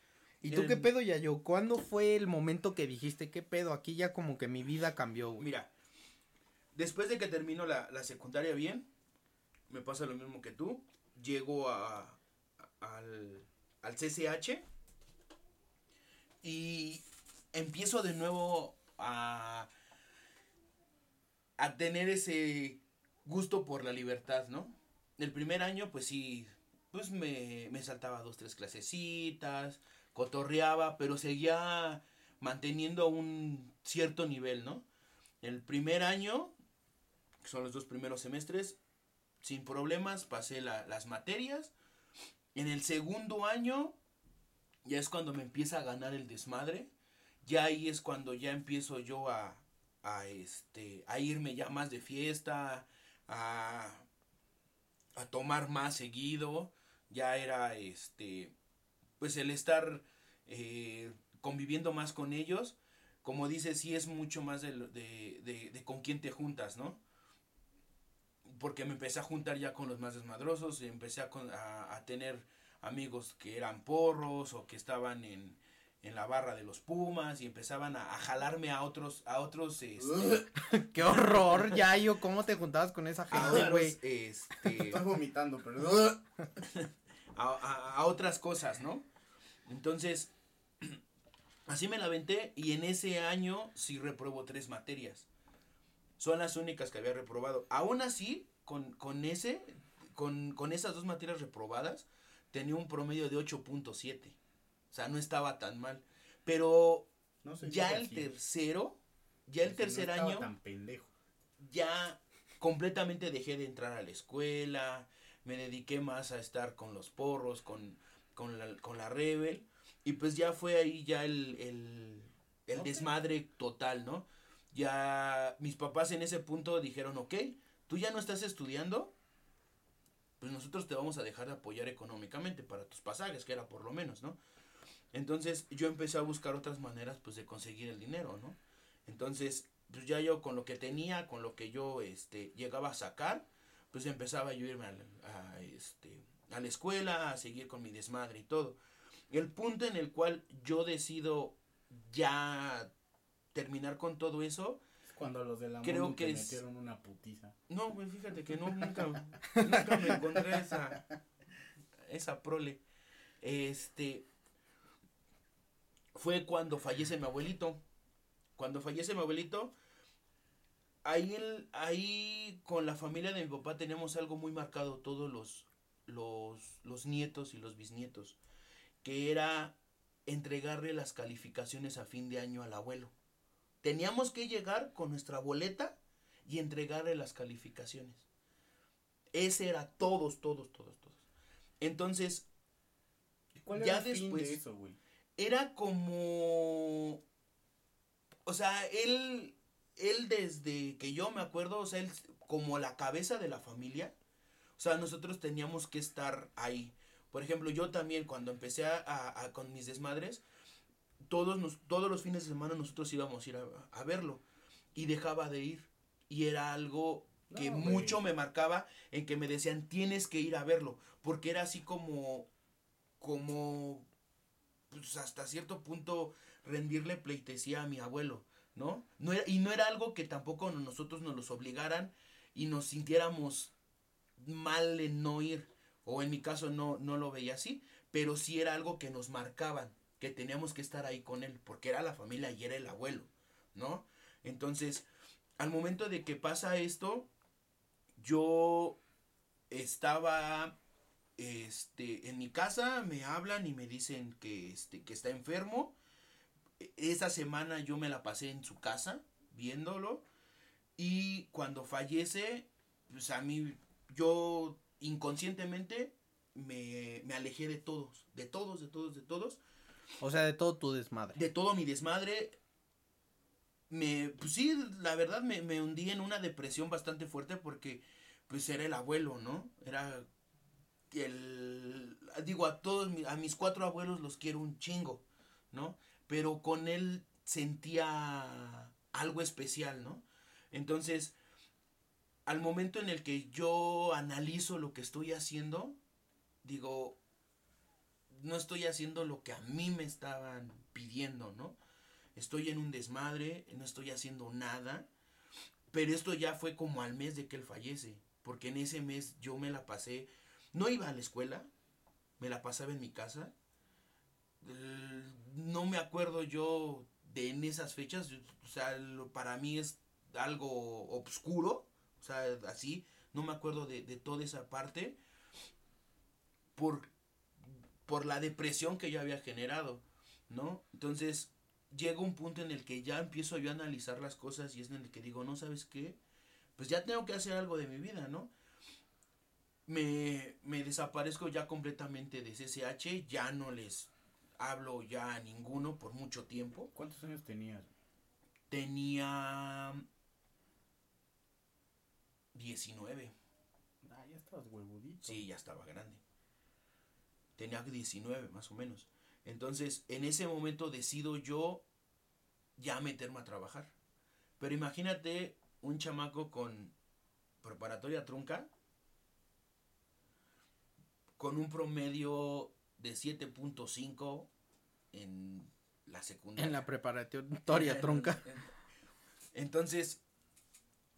¿Y tú El- qué pedo, ya yo? ¿Cuándo fue el momento que dijiste, qué pedo? Aquí ya como que mi vida cambió, güey. Mira, después de que termino la, la secundaria bien, me pasa lo mismo que tú. Llego a, al, al CCH y empiezo de nuevo a, a tener ese gusto por la libertad, ¿no? El primer año, pues sí, pues me, me saltaba dos, tres clasecitas, cotorreaba, pero seguía manteniendo un cierto nivel, ¿no? El primer año, que son los dos primeros semestres, sin problemas, pasé la- las materias. En el segundo año, ya es cuando me empieza a ganar el desmadre. Ya ahí es cuando ya empiezo yo a, a, este, a irme ya más de fiesta, a, a tomar más seguido. Ya era, este, pues el estar eh, conviviendo más con ellos como dices, sí es mucho más de, de, de, de con quién te juntas, ¿no? Porque me empecé a juntar ya con los más desmadrosos, y empecé a, a, a tener amigos que eran porros o que estaban en, en la barra de los Pumas y empezaban a, a jalarme a otros, a otros, este, ¡Qué horror, Yayo! ¿Cómo te juntabas con esa gente, güey? este, Estoy vomitando, perdón. a, a- a otras cosas, ¿no? Entonces, así me la aventé y en ese año sí repruebo tres materias. Son las únicas que había reprobado. Aún así, con, con ese, con, con esas dos materias reprobadas, tenía un promedio de 8.7. O sea, no estaba tan mal. Pero No ya el tercero, ya el tercer año, tan pendejo. ya completamente dejé de entrar a la escuela, me dediqué más a estar con los porros, con, con, la, con la rebel, y pues ya fue ahí ya el, el, desmadre total, ¿no? Ya mis papás en ese punto dijeron, ok, tú ya no estás estudiando, pues nosotros te vamos a dejar de apoyar económicamente para tus pasajes, que era por lo menos, ¿no? Entonces yo empecé a buscar otras maneras pues de conseguir el dinero, ¿no? Entonces, pues ya yo con lo que tenía, con lo que yo este llegaba a sacar, pues empezaba yo a irme a, a, este a la escuela, a seguir con mi desmadre y todo. El punto en el cual yo decido ya terminar con todo eso, Es Cuando los de la Creo que te es- metieron una putiza. no, güey, fíjate que no, nunca, nunca me encontré esa, esa prole. Este, fue cuando fallece mi abuelito. Cuando fallece mi abuelito, ahí, el- ahí con la familia de mi papá teníamos algo muy marcado, todos los, los, los nietos y los bisnietos, que era entregarle las calificaciones a fin de año al abuelo. Teníamos que llegar con nuestra boleta y entregarle las calificaciones. Ese era todos, todos, todos, todos. Entonces, ¿Y ¿Cuál Ya era el fin después- de eso, güey? era como... O sea, él, él desde que yo me acuerdo, o sea, él como la cabeza de la familia, o sea, nosotros teníamos que estar ahí. Por ejemplo, yo también cuando empecé a, a- a- con mis desmadres, todos, nos, todos los fines de semana nosotros íbamos a ir a, a verlo. Y dejaba de ir. Y era algo que No, mucho me marcaba en que me decían, tienes que ir a verlo, porque era así como, como, pues hasta cierto punto rendirle pleitesía a mi abuelo, ¿no? no era, y no era algo que tampoco nosotros nos los obligaran y nos sintiéramos mal en no ir, o en mi caso no, no lo veía así, pero sí era algo que nos marcaban, que teníamos que estar ahí con él, porque era la familia y era el abuelo, ¿no? Entonces, al momento de que pasa esto, yo estaba este en mi casa me hablan y me dicen que este que está enfermo E- esa semana yo me la pasé en su casa viéndolo y cuando fallece pues a mí yo inconscientemente me, me alejé de todos de todos de todos de todos O sea, de todo tu desmadre. de todo mi desmadre. Me, pues sí, la verdad me, me hundí en una depresión bastante fuerte porque pues era el abuelo, ¿no? Era el, digo, a todos, a mis cuatro abuelos los quiero un chingo, ¿no? Pero con él sentía algo especial, ¿no? Entonces, al momento en el que yo analizo lo que estoy haciendo, digo, no estoy haciendo lo que a mí me estaban pidiendo, ¿no? Estoy en un desmadre, no estoy haciendo nada, pero esto ya fue como al mes de que él fallece, porque en ese mes yo me la pasé, no iba a la escuela, me la pasaba en mi casa, no me acuerdo yo de esas fechas, o sea, para mí es algo obscuro, o sea, así, no me acuerdo de, de toda esa parte, por, por la depresión que yo había generado, ¿no? Entonces, llega un punto en el que ya empiezo yo a analizar las cosas y es en el que digo, no sabes qué, pues ya tengo que hacer algo de mi vida, ¿no? Me, me desaparezco ya completamente de CCH, ya no les hablo ya a ninguno por mucho tiempo. ¿Cuántos años tenías? Tenía 19, Ah, ya estabas huevudito. sí, ya estaba grande. Tenía 19 más o menos. Entonces, en ese momento decido yo ya meterme a trabajar. Pero imagínate un chamaco con preparatoria trunca, con un promedio de 7.5 en la secundaria. En la preparatoria tronca. Entonces,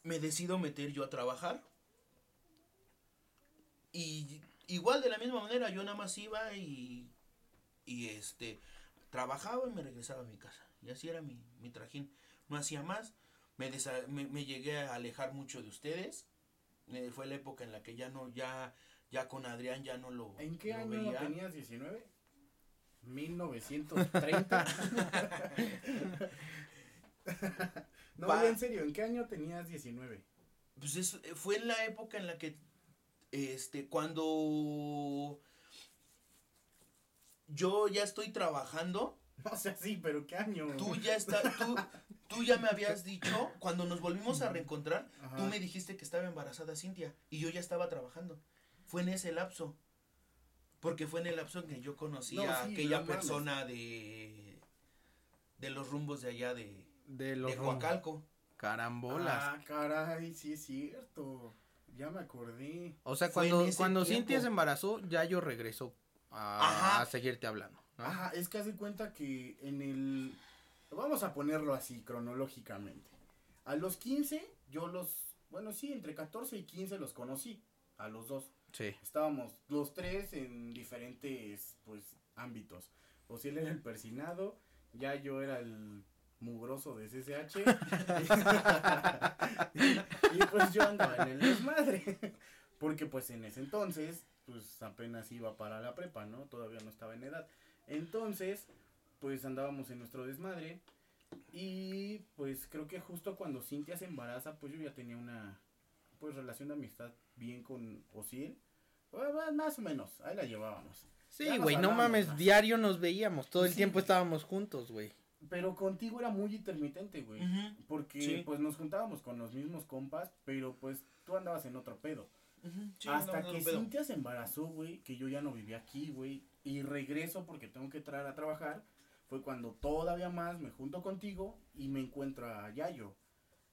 me decido meter yo a trabajar. Y igual de la misma manera, yo nada más iba y, y este, trabajaba y me regresaba a mi casa. Y así era mi, mi trajín. No hacía más. Me, desa- me, me llegué a alejar mucho de ustedes. Eh, fue la época en la que ya no, ya, ya con Adrián ya no lo, ¿En qué lo año veía. tenías 19? 1930. no, Va. en serio, ¿en qué año tenías 19? Pues es- fue en la época en la que, este, cuando yo ya estoy trabajando, O sea, sí, pero ¿qué año? tú ya está, tú, tú ya me habías dicho, cuando nos volvimos a reencontrar, Ajá. tú me dijiste que estaba embarazada Cintia y yo ya estaba trabajando. Fue en ese lapso. Porque fue en el lapso en que yo conocí No, a sí, aquella no mames. persona de de los rumbos de allá de, De los de rumbos. Huacalco. Carambolas. Ah, caray, sí es cierto. Ya me acordé. o sea, fue cuando, cuando tiempo. Cintia se embarazó, ya yo regreso a, a seguirte hablando. ¿no? Ajá, es que haz de cuenta que en el... Vamos a ponerlo así, cronológicamente. A los 15, yo los... Bueno, sí, entre 14 y 15 los conocí. A los dos. Sí. Estábamos los tres en diferentes, pues, ámbitos. O si él era el persinado, ya yo era el mugroso de CCH. y, pues yo andaba en el desmadre. Porque pues en ese entonces, pues apenas iba para la prepa, ¿no? Todavía no estaba en edad. Entonces, pues andábamos en nuestro desmadre. Y pues creo que justo cuando Cintia se embaraza, pues yo ya tenía una pues relación de amistad bien con Osiel. Bueno, más o menos, ahí la llevábamos. Sí, güey, no mames, más. diario nos veíamos, todo el Sí, tiempo estábamos juntos, güey. Pero contigo era muy intermitente, güey. Porque Sí. pues nos juntábamos con los mismos compas, pero pues tú andabas en otro pedo. sí, Hasta no, no, que. Cintia se embarazó, güey, que yo ya no vivía aquí, güey, y regreso porque tengo que entrar a trabajar, fue cuando todavía más me junto contigo y me encuentro a Yayo.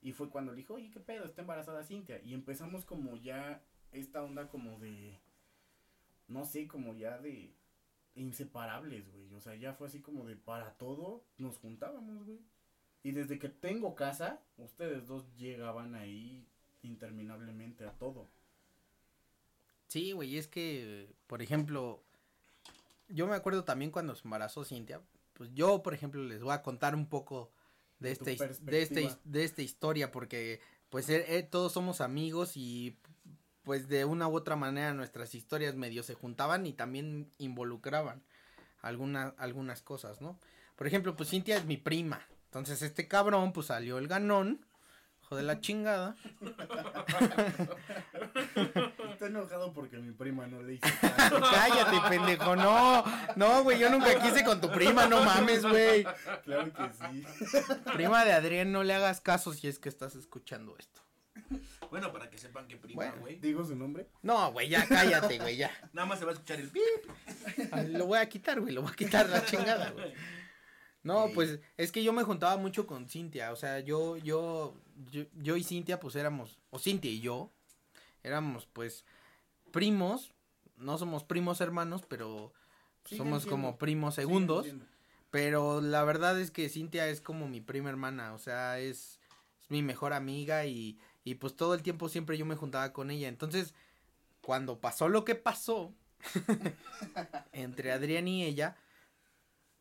Y fue cuando le dije, oye, ¿qué pedo? Está embarazada Cintia. Y empezamos como ya esta onda como de, no sé, como ya de inseparables, güey. O sea, ya fue así como de para todo nos juntábamos, güey. Y desde que tengo casa, ustedes dos llegaban ahí interminablemente a todo. Sí, güey, es que, por ejemplo, yo me acuerdo también cuando se embarazó Cintia, pues yo, por ejemplo, les voy a contar un poco de, his- de, his- de esta historia, porque pues eh, eh, todos somos amigos y pues de una u otra manera nuestras historias medio se juntaban y también involucraban alguna, algunas cosas, ¿no? Por ejemplo, pues Cintia es mi prima, entonces este cabrón pues salió el ganón, hijo de la chingada. Está enojado porque mi prima no le hizo caso. Cállate, pendejo, no, no, güey, yo nunca quise con tu prima, no mames, güey. claro que sí. Prima de Adrián, no le hagas caso si es que estás escuchando esto. Bueno, para que sepan que prima, Bueno. güey. ¿Digo su nombre? No, güey, ya cállate, güey, ya. Nada más se va a escuchar el pip. Lo voy a quitar, güey, lo voy a quitar la chingada, güey. No, Sí. pues es que yo me juntaba mucho con Cintia, o sea, yo, yo, yo, yo y Cintia pues éramos, o Cintia y yo, éramos pues primos, no somos primos hermanos, pero Sí, somos entiendo. como primos segundos. Pero la verdad es que Cintia es como mi prima hermana, o sea, es, es mi mejor amiga y, y pues todo el tiempo siempre yo me juntaba con ella. Entonces, cuando pasó lo que pasó entre Adrián y ella,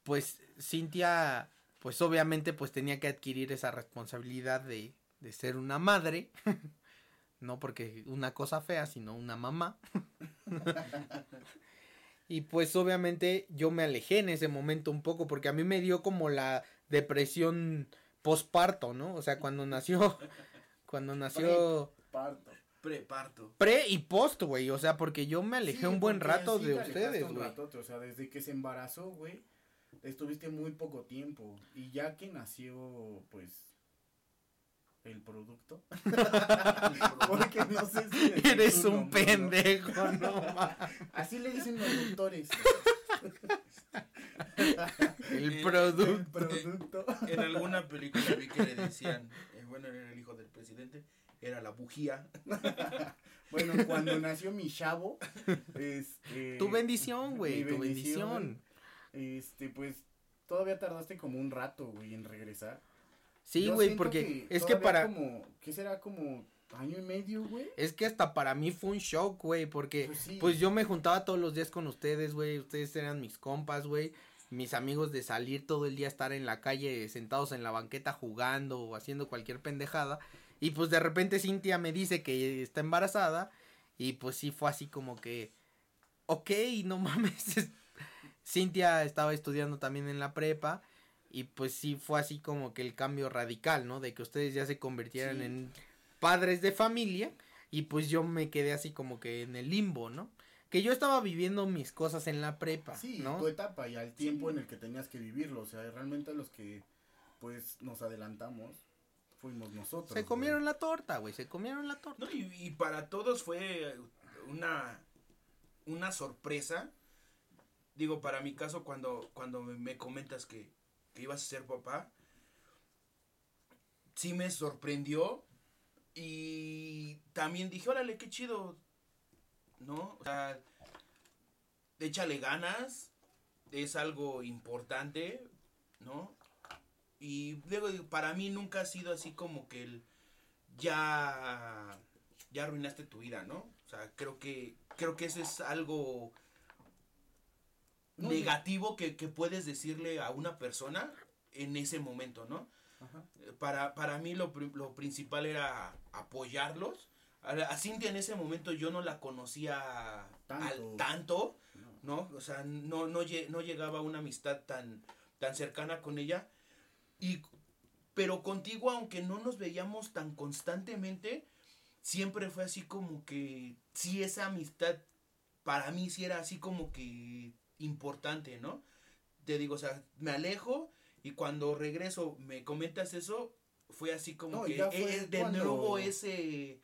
pues Cintia, pues obviamente pues tenía que adquirir esa responsabilidad de, de ser una madre. No porque una cosa fea, sino una mamá. Y pues obviamente yo me alejé en ese momento un poco porque a mí me dio como la depresión posparto, ¿no? O sea, cuando nació, cuando nació Parto. Preparto. pre y post, güey, o sea, porque yo me alejé Sí, un buen rato de ustedes, un güey. ratote, O sea, desde que se embarazó, güey, estuviste muy poco tiempo. Y ya que nació, pues, el producto. Porque no sé si Eres un nombre, ¿no? pendejo, no ma- Así le dicen los doctores. El El producto. producto. En alguna película vi que le decían, eh, bueno, era el hijo del presidente, era la bujía. Bueno, cuando nació mi chavo, este... Tu bendición, güey, tu bendición. Este, pues, todavía tardaste como un rato, güey, en regresar. Sí, güey, porque es que para Como, ¿Qué será? Como año y medio, güey. Es que hasta para mí fue un shock, güey, porque Pues pues, yo me juntaba todos los días con ustedes, güey, ustedes eran mis compas, güey, mis amigos de salir todo el día, estar en la calle sentados en la banqueta jugando o haciendo cualquier pendejada, Y pues de repente Cintia me dice que está embarazada. Y pues sí fue así como que, ok, no mames. Cintia estaba estudiando también en la prepa. Y pues sí fue así como que el cambio radical, ¿no? De que ustedes ya se convirtieran Sí. en padres de familia. Y pues yo me quedé así como que en el limbo, ¿no? Que yo estaba viviendo mis cosas en la prepa, Sí, ¿no? tu etapa y al tiempo en el que tenías que vivirlo. O sea, realmente los que pues nos adelantamos fuimos nosotros. Se güey. comieron la torta, güey, se comieron la torta. No, y, y para todos fue una, una sorpresa. Digo, para mi caso, cuando, cuando me, me comentas que, que ibas a ser papá, sí me sorprendió. Y también dije, órale, qué chido. ¿No? O sea, échale ganas. Es algo importante, ¿no? Y luego, para mí nunca ha sido así como que el ya ya arruinaste tu vida, ¿no? O sea, creo que creo que eso es algo negativo que, que puedes decirle a una persona en ese momento, ¿no? Ajá. Para, para mí lo, lo principal era apoyarlos. A, a Cintia en ese momento yo no la conocía Tanto. al tanto, No. ¿no? O sea, no, no, no llegaba a una amistad tan, tan cercana con ella. Y, pero contigo, aunque no nos veíamos tan constantemente, siempre fue así como que, sí, esa amistad para mí sí era así como que importante, ¿no? Te digo, o sea, me alejo y cuando regreso me comentas eso, fue así como No, que fue eh, de nuevo ese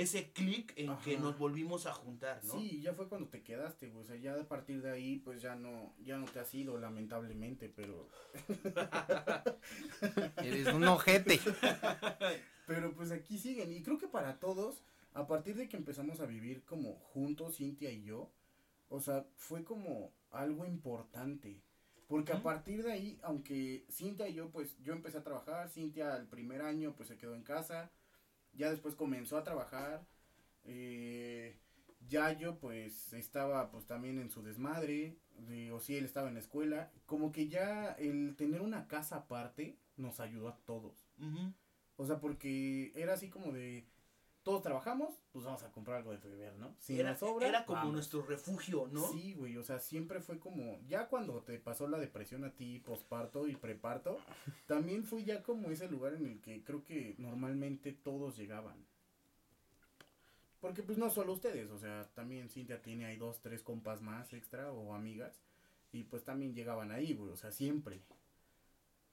ese clic en que nos volvimos a juntar, ¿no? Sí, ya fue cuando te quedaste, güey. O sea, ya a partir de ahí, pues ya no, ya no te has ido, lamentablemente, pero. Eres un ojete. Pero pues aquí siguen. Y creo que para todos, a partir de que empezamos a vivir como juntos, Cintia y yo, o sea, fue como algo importante. Porque a partir de ahí, aunque Cintia y yo, pues yo empecé a trabajar, Cintia el primer año pues se quedó en casa, ya después comenzó a trabajar, eh, ya yo pues estaba pues también en su desmadre, de- o si él estaba en la escuela, como que ya el tener una casa aparte nos ayudó a todos. O sea, porque era así como de, todos trabajamos, pues vamos a comprar algo de beber, ¿no? Si era, nos sobra, era como vamos. nuestro refugio, ¿no? Sí, güey, o sea, siempre fue como, ya cuando te pasó la depresión a ti, posparto y preparto, también fue ya como ese lugar en el que creo que normalmente todos llegaban. Porque pues no solo ustedes, o sea, también Cintia tiene ahí dos, tres compas más extra o amigas, y pues también llegaban ahí, güey, o sea, siempre.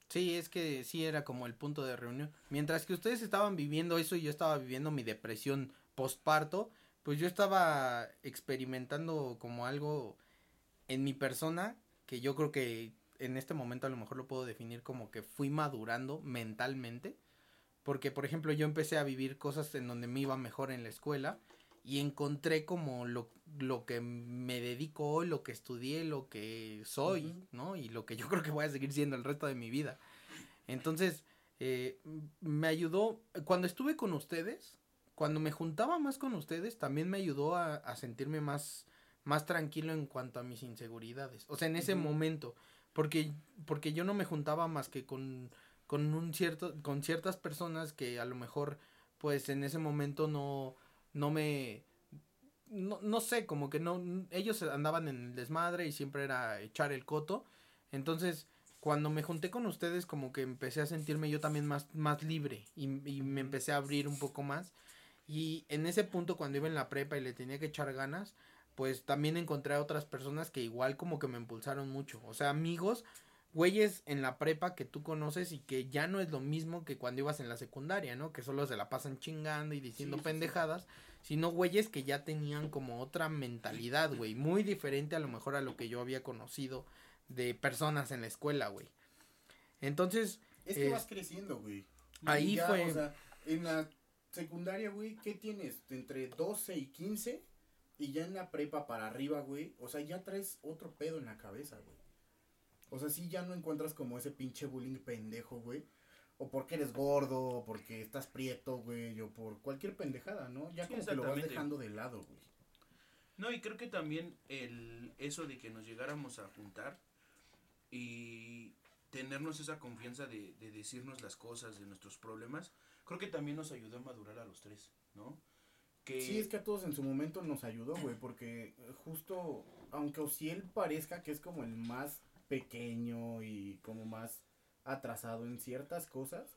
Sí, es que sí era como el punto de reunión. Mientras que ustedes estaban viviendo eso y yo estaba viviendo mi depresión postparto, pues yo estaba experimentando como algo en mi persona que yo creo que en este momento a lo mejor lo puedo definir como que fui madurando mentalmente. Porque, por ejemplo, yo empecé a vivir cosas en donde me iba mejor en la escuela y encontré como lo, lo que me dedico hoy, lo que estudié, lo que soy. ¿no? Y lo que yo creo que voy a seguir siendo el resto de mi vida. Entonces, eh, me ayudó, cuando estuve con ustedes, cuando me juntaba más con ustedes, también me ayudó a, a sentirme más, más tranquilo en cuanto a mis inseguridades. O sea, en ese momento, porque, porque yo no me juntaba más que con, con un cierto, con ciertas personas que a lo mejor, pues en ese momento no, no me, no, no sé, como que no, ellos andaban en el desmadre y siempre era echar el coto. Entonces, cuando me junté con ustedes, como que empecé a sentirme yo también más, más libre y, y me empecé a abrir un poco más. Y en ese punto, cuando iba en la prepa y le tenía que echar ganas, pues también encontré a otras personas que igual como que me impulsaron mucho. O sea, amigos, güeyes en la prepa que tú conoces y que ya no es lo mismo que cuando ibas en la secundaria, ¿no? Que solo se la pasan chingando y diciendo Sí, sí, sí. pendejadas, sino güeyes que ya tenían como otra mentalidad, güey, muy diferente a lo mejor a lo que yo había conocido de personas en la escuela, güey. Entonces, Es que Es- vas creciendo, güey. Ahí ya, fue- O sea, en la secundaria, güey, ¿qué tienes? Entre 12 y 15. Y ya en la prepa para arriba, güey. O sea, ya traes otro pedo en la cabeza, güey. O sea, sí ya no encuentras como ese pinche bullying pendejo, güey. O porque eres gordo, o porque estás prieto, güey. O por cualquier pendejada, ¿no? Ya Sí, como que lo vas dejando de lado, güey. No, y creo que también el eso de que nos llegáramos a juntar y tenernos esa confianza de, de decirnos las cosas, de nuestros problemas, creo que también nos ayudó a madurar a los tres, ¿no? Que, Sí, es que a todos en su momento nos ayudó, güey, porque justo, aunque Ociel parezca que es como el más pequeño y como más atrasado en ciertas cosas,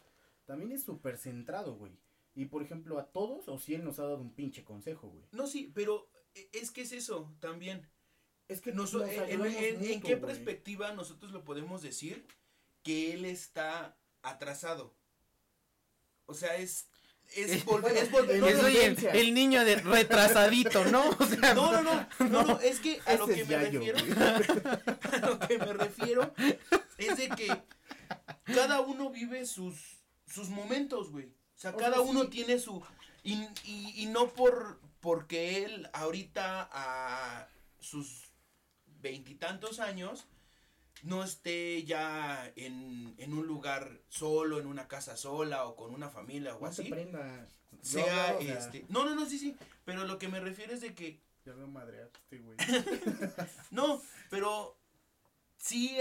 también es súper centrado, güey. Y por ejemplo, a todos Ociel nos ha dado un pinche consejo, güey. No, sí, pero e- es que es eso también. Es que Nos- nos en, qué perspectiva nosotros lo podemos decir que él está atrasado? O sea, es... Es volver... Es volver No, soy el, niño de retrasadito, ¿no? O sea, No, no, no, no, no, es que a lo que me refiero, güey. a lo que me refiero es de que cada uno vive sus, sus momentos, güey. O sea, cada uno sí. tiene su, y, y, y no por, porque él ahorita a sus veintitantos años no esté ya en, en un lugar solo, en una casa sola o con una familia o No así. Sea, o sea, este, no, no, no, sí, sí, pero lo que me refiero es de que Ya veo madrear este güey. No, pero sí,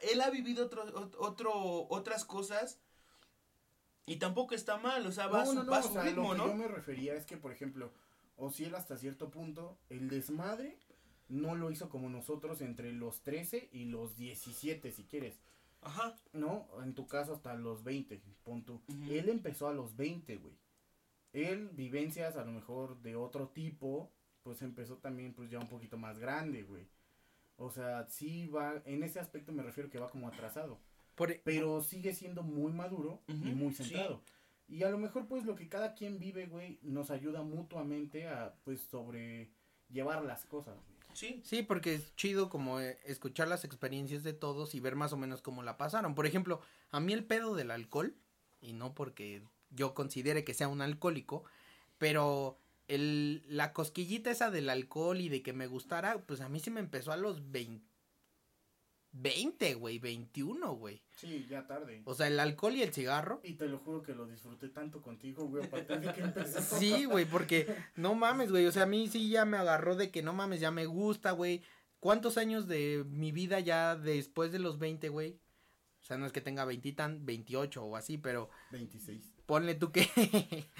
él ha vivido otro, ot- otro, otras cosas y tampoco está mal, o sea, va, a su, va a su o sea, ritmo, lo que ¿no? yo me refería es que, por ejemplo, Ociel hasta cierto punto, el desmadre no lo hizo como nosotros entre los 13 y los 17, si quieres. Ajá, No, en tu caso hasta los 20, pon tú. Él empezó a los 20, güey. Él, vivencias a lo mejor de otro tipo, pues empezó también pues ya un poquito más grande, güey. O sea, sí va, en ese aspecto me refiero que va como atrasado. por- Pero sigue siendo muy maduro y muy sí. centrado. Y a lo mejor pues lo que cada quien vive, güey, nos ayuda mutuamente a pues sobrellevar las cosas, güey. Sí, Sí, porque es chido como eh, escuchar las experiencias de todos y ver más o menos cómo la pasaron. Por ejemplo, a mí el pedo del alcohol, y no porque yo considere que sea un alcohólico, pero el, la cosquillita esa del alcohol y de que me gustara, pues a mí sí me empezó a los 20, 20, güey, 21, güey. Sí, ya tarde. O sea, el alcohol y el cigarro. Y te lo juro que lo disfruté tanto contigo, güey, a partir de que empezó. Sí, güey, porque no mames, güey. O sea, a mí sí ya me agarró de que no mames, ya me gusta, güey. ¿Cuántos años de mi vida ya después de los 20, güey? O sea, no es que tenga 20 y tan, 28 o así, pero 26. ponle tú que.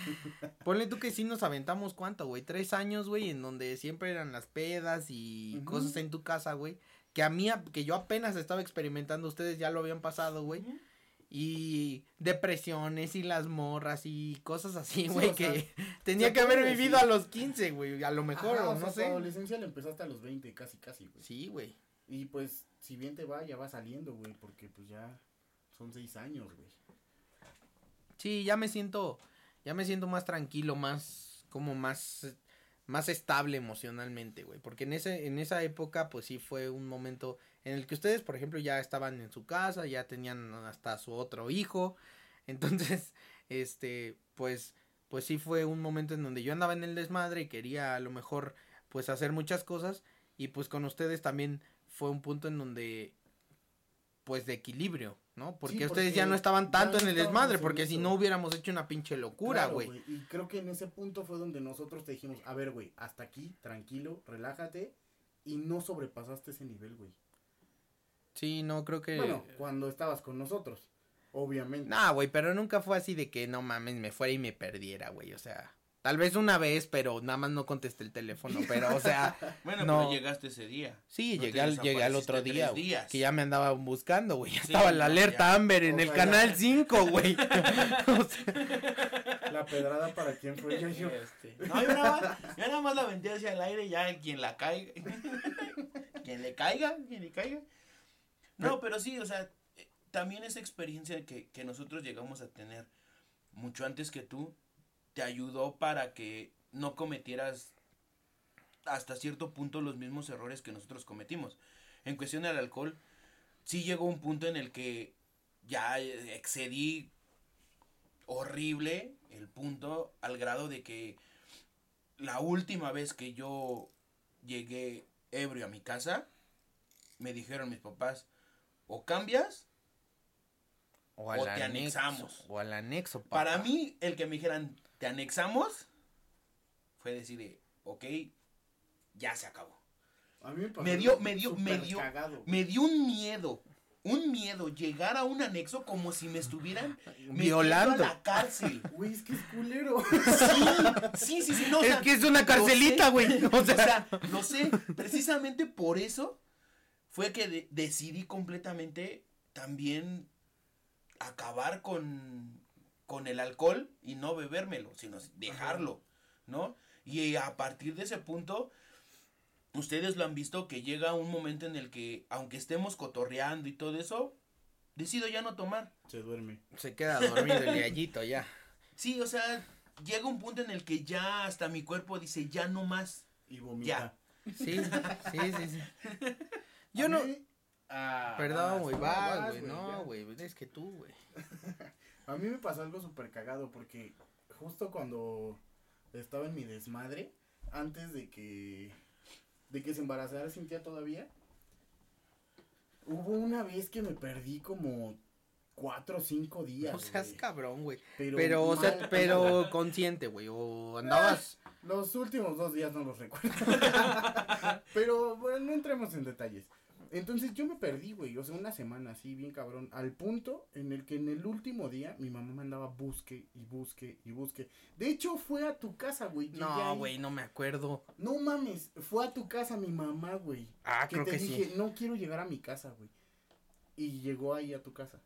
ponle tú que sí nos aventamos cuánto, güey. Tres años, güey, en donde siempre eran las pedas y cosas en tu casa, güey. Que a mí, que yo apenas estaba experimentando, ustedes ya lo habían pasado, güey. Y depresiones y las morras y cosas así, Sí, güey, sea, que tenía que haber vivido a los 15, güey, a lo mejor, Ajá, o o sea, no sé. adolescencia la empezaste a los 20, casi, casi, güey. Sí, güey. Y pues, si bien te va, ya va saliendo, güey, porque pues ya son seis años, güey. Sí, ya me siento, ya me siento más tranquilo, más, como más, más estable emocionalmente, güey. Porque en ese, en esa época, pues sí fue un momento en el que ustedes, por ejemplo, ya estaban en su casa, ya tenían hasta su otro hijo. Entonces, este, pues, pues sí fue un momento en donde yo andaba en el desmadre y quería a lo mejor, pues, hacer muchas cosas. Y pues con ustedes también fue un punto en donde, pues, de equilibrio, ¿no? Porque, Sí, ustedes ya no estaban tanto en el desmadre, porque si no hubiéramos hecho una pinche locura, Claro, güey. Y creo que en ese punto fue donde nosotros te dijimos, a ver, güey, hasta aquí, tranquilo, relájate. Y no sobrepasaste ese nivel, güey. sí, no creo que... Bueno, cuando estabas con nosotros, obviamente. Nah, güey, pero nunca fue así de que no mames, me fuera y me perdiera, güey. O sea, tal vez una vez, pero nada más no contesté el teléfono. Pero, o sea, Bueno, No. pero llegaste ese día. sí, No llegué, al, llegué al otro día, tres güey, días. Que ya me andaban buscando, güey. Ya Sí, estaba la no, alerta ya. Amber en O el canal ya. 5, güey. O sea, La pedrada para quién fue yo, yo. Este, No, yo nada, más, yo nada más la aventé hacia el aire, ya quien la caiga. quien le caiga, quien le caiga. No, pero sí, o sea, eh, también esa experiencia que, que nosotros llegamos a tener mucho antes que tú, te ayudó para que no cometieras hasta cierto punto los mismos errores que nosotros cometimos. En cuestión del alcohol, sí llegó un punto en el que ya excedí horrible el punto al grado de que la última vez que yo llegué ebrio a mi casa, me dijeron mis papás, o cambias, o, O te anexamos. O al anexo, papá. para mí el que me dijeran, te anexamos, fue decir, de, ok, ya se acabó. A mí me Me dio, me dio, me dio, cagado, me dio un miedo, un miedo llegar a un anexo como si me estuvieran Violando. a la cárcel. Güey, es que es culero. Sí, sí, sí, sí, no, o es sea, que es una carcelita, güey. O O sea, sea, lo sé, precisamente por eso fue que de- decidí completamente también acabar con, con el alcohol y no bebérmelo, sino dejarlo, ¿no? Y a partir de ese punto, ustedes lo han visto que llega un momento en el que, aunque estemos cotorreando y todo eso, decido ya no tomar. Se duerme. se queda dormido el gallito ya. Sí, o sea, llega un punto en el que ya hasta mi cuerpo dice, ya no más. Y vomita. Sí, sí, sí, sí. Yo A no. mí- Ah, Perdón, güey, vas, güey. ya. No, güey, es que tú, güey. A mí me pasó algo súper cagado porque justo cuando estaba en mi desmadre, antes de que de que se embarazara Cintia todavía, hubo una vez que me perdí como cuatro o cinco días. No seas güey. cabrón, güey. Pero, Pero, o sea, mal, consciente, güey. O andabas. Los últimos dos días no los recuerdo. Pero bueno, no entremos en detalles. Entonces yo me perdí, güey. O sea, una semana así, bien cabrón. Al punto en el que en el último día mi mamá me andaba busque y busque y busque. De hecho, fue a tu casa, güey. No, güey, no me acuerdo. No mames, fue a tu casa mi mamá, güey. Ah, que creo te que dije, sí. no quiero llegar a mi casa, güey. Y llegó ahí a tu casa.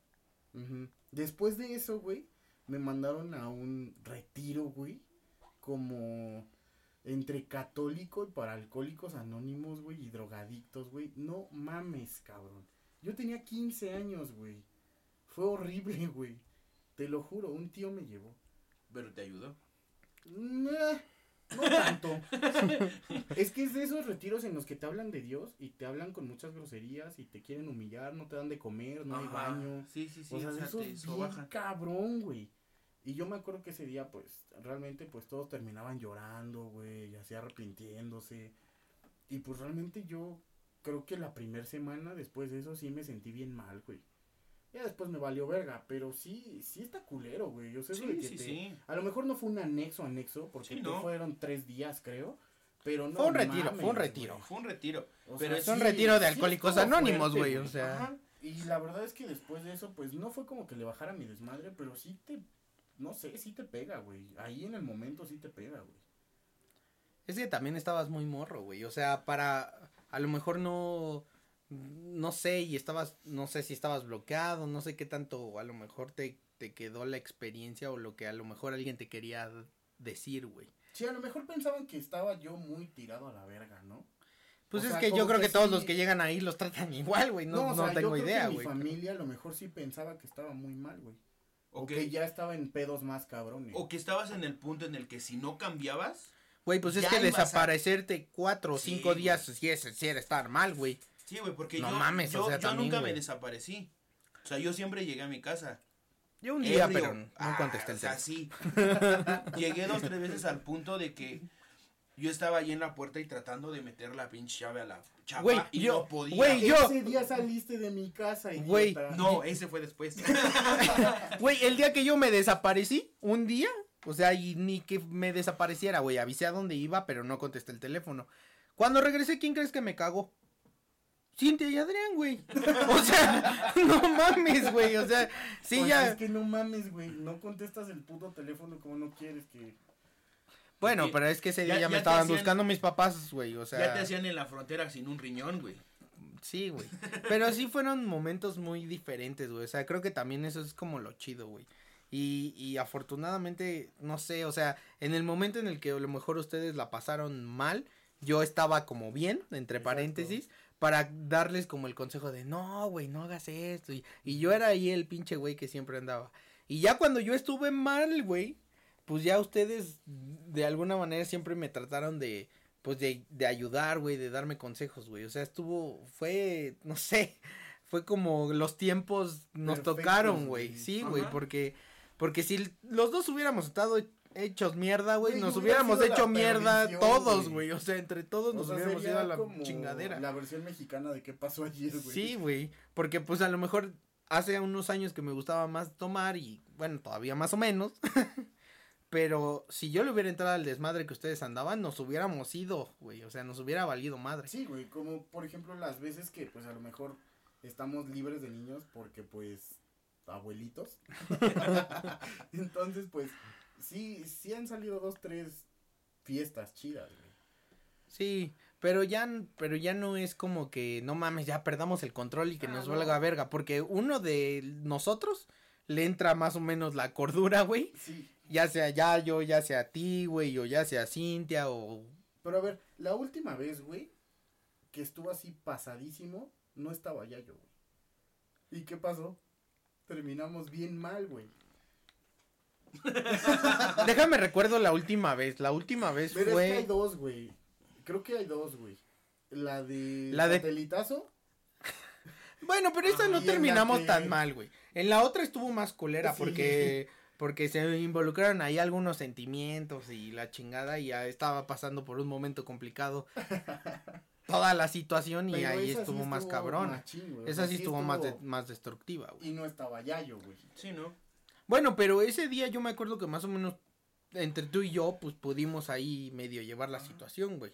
Después de eso, güey, me mandaron a un retiro, güey. Como entre católico y para alcohólicos anónimos, güey, y drogadictos, güey. No mames, cabrón. Yo tenía 15 años, güey. Fue horrible, güey. Te lo juro, un tío me llevó. Pero te ayudó. Nah, no tanto. es que es de esos retiros en los que te hablan de Dios y te hablan con muchas groserías y te quieren humillar, no te dan de comer, no hay baño. Sí, sí, sí. o sea, o sea, eso es bien cabrón, güey. Y yo me acuerdo que ese día, pues, realmente, pues, todos terminaban llorando, güey, y así arrepintiéndose. Y pues, realmente yo creo que la primera semana después de eso sí me sentí bien mal, güey. Ya después me valió verga, pero sí, sí está culero, güey. Yo sé eso de Sí, que sí, te- sí. a lo mejor no fue un anexo, anexo, porque Sí, no. fueron tres días, creo. Pero no. Fue un retiro, mames, fue un retiro. güey. Fue un retiro. O Pero sea, Es un sí, retiro de sí Alcohólicos Anónimos, fuerte, güey, o sea. Ajá, Y la verdad es que después de eso, pues no fue como que le bajara mi desmadre, pero sí te. No sé, sí te pega, güey. Ahí en el momento sí te pega, güey. Es que también estabas muy morro, güey. O sea, para. A lo mejor no. No sé, y estabas. No sé si estabas bloqueado, no sé qué tanto. A lo mejor te, te quedó la experiencia o lo que a lo mejor alguien te quería decir, güey. Sí, a lo mejor pensaban que estaba yo muy tirado a la verga, ¿no? Pues O es sea, que yo creo que que todos sí- los que llegan ahí los tratan igual, güey. No, o no, sea, yo tengo creo que idea, Mi güey. familia a lo mejor sí pensaba que estaba muy mal, güey. O que ya estaba en pedos más cabrones. O que estabas en el punto en el que si no cambiabas. Güey, pues es que a- desaparecerte cuatro o Sí, cinco días sí es, sí era estar mal, güey. Sí, güey, porque No yo, mames, yo, o sea, yo también, nunca güey. me desaparecí. O sea, yo siempre llegué a mi casa. Yo un día, ebrio. pero no Ah, contesté el o sea, teléfono. sí. Llegué dos, tres veces al punto de que yo estaba ahí en la puerta y tratando de meter la pinche llave a la chapa Güey, y yo- no podía. güey, yo- Ese día saliste de mi casa, y Güey, No, ese fue después. Güey, el día que yo me desaparecí, un día, o sea, y ni que me desapareciera, güey, avisé a dónde iba, pero no contesté el teléfono. Cuando regresé, ¿quién crees que me cagó? Cintia y Adrián, güey. O sea, no mames, güey, o sea, sí Pues ya... Es que no mames, güey. No contestas el puto teléfono como no quieres que. Bueno, Porque pero es que ese día ya- ya, me estaban hacían- buscando mis papás, güey, o sea... ya te hacían en la frontera sin un riñón, güey. Sí, güey. Pero sí fueron momentos muy diferentes, güey. O sea, creo que también eso es como lo chido, güey. Y, y afortunadamente, no sé, o sea, en el momento en el que a lo mejor ustedes la pasaron mal, yo estaba como bien, entre Exacto. paréntesis, para darles como el consejo de, no, güey, no hagas esto. Y, y yo era ahí el pinche güey que siempre andaba. Y ya cuando yo estuve mal, güey, pues ya ustedes de alguna manera siempre me trataron de, pues de, de ayudar, güey, de darme consejos, güey. O sea, estuvo, fue, no sé, fue como los tiempos nos Perfectos, tocaron, güey. Sí, güey, porque, porque si los dos hubiéramos estado hechos mierda, güey, nos hubiéramos hecho mierda todos, güey. O sea, entre todos O nos sea, hubiéramos ido a la como chingadera. La versión mexicana de qué pasó ayer, güey. Sí, güey, porque pues a lo mejor hace unos años que me gustaba más tomar y bueno, todavía más o menos. Pero si yo le hubiera entrado al desmadre que ustedes andaban, nos hubiéramos ido, güey. O sea, nos hubiera valido madre. Sí, güey, como por ejemplo las veces que pues a lo mejor estamos libres de niños porque pues abuelitos. Entonces pues sí, sí han salido dos, tres fiestas chidas, güey. Sí, pero ya, pero ya no es como que, no mames, ya perdamos el control y que Ah, nos no. valga verga, porque uno de nosotros le entra más o menos la cordura, güey, Sí, ya sea Yayo, ya sea ti, güey, o ya sea Cintia, o... pero a ver, la última vez, güey, que estuvo así pasadísimo, no estaba Yayo, güey. ¿Y qué pasó? Terminamos bien mal, güey. Déjame recuerdo la última vez, la última vez Pero es que hay fue... dos, güey. Creo que hay dos, güey. La de La de- satelitazo. Bueno, pero esa Ah, no terminamos que- tan mal, güey. En la otra estuvo más culera Sí. porque... Porque se involucraron ahí algunos sentimientos y la chingada y ya estaba pasando por un momento complicado toda la situación y pero ahí sí estuvo más estuvo cabrón. machín, güey. O Esa sí estuvo más, de- más destructiva, güey. Y no estaba Yayo, güey. Sí, ¿no? Bueno, pero ese día yo me acuerdo que más o menos entre tú y yo, pues pudimos ahí medio llevar la situación, güey.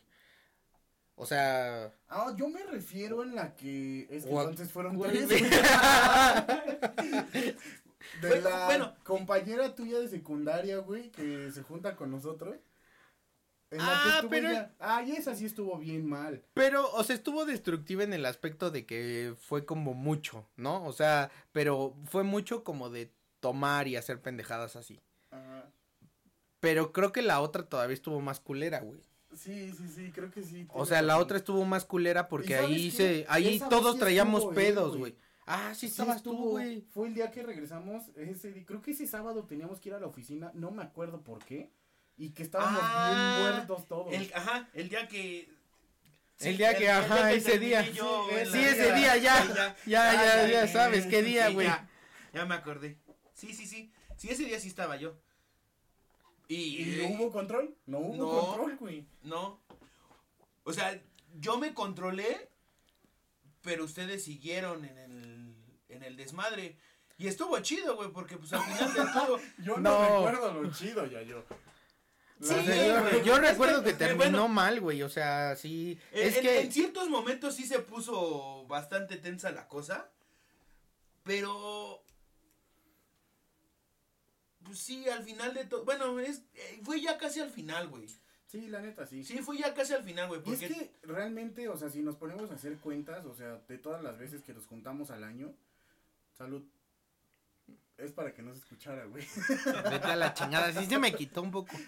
O sea... Ah, yo me refiero en la que. Es que entonces fueron tres. De Bueno, la bueno. compañera tuya de secundaria, güey, que se junta con nosotros. En la Ah, que pero- ella- Ah, y esa sí estuvo bien mal. Pero, o sea, estuvo destructiva en el aspecto de que fue como mucho, ¿no? O sea, pero fue mucho como de tomar y hacer pendejadas así. Ajá. Pero creo que la otra todavía estuvo más culera, güey. Sí, sí, sí, creo que sí. O sea, la otra estuvo más culera porque ¿Y sabes ahí qué? se, ahí Esa todos traíamos pedos, güey. Ah, sí Sí estabas tú, güey. Fue el día que regresamos. Ese, creo que ese sábado teníamos que ir a la oficina. No me acuerdo por qué. Y que estábamos Ah, bien muertos todos. El, ajá, el día que... El día que, ajá, ese día. yo Sí, ese día ya. Ya, ya, Ah, ya sabes qué día, sí, güey. Ya, ya me acordé. Sí, sí, sí. Sí, ese día sí estaba yo. Y, ¿Y no hubo control? No hubo No. control, güey. No. O sea, yo me controlé, pero ustedes siguieron en el, en el desmadre. Y estuvo chido, güey, porque pues al final de todo... Yo No. no, recuerdo lo chido, ya yo. Sí, yo, recuerdo que eh, terminó bueno. mal, güey. O sea, sí. Es en- que. en ciertos momentos sí se puso bastante tensa la cosa, pero... Pues sí, al final de todo... Bueno, es, eh, fue ya casi al final, güey. Sí, la neta, sí. Sí, fue ya casi al final, güey, Y es que realmente, o sea, si nos ponemos a hacer cuentas, o sea, de todas las veces que nos juntamos al año, salud. Es para que no se escuchara, güey. Vete a la chingada. Sí se me quitó un poco.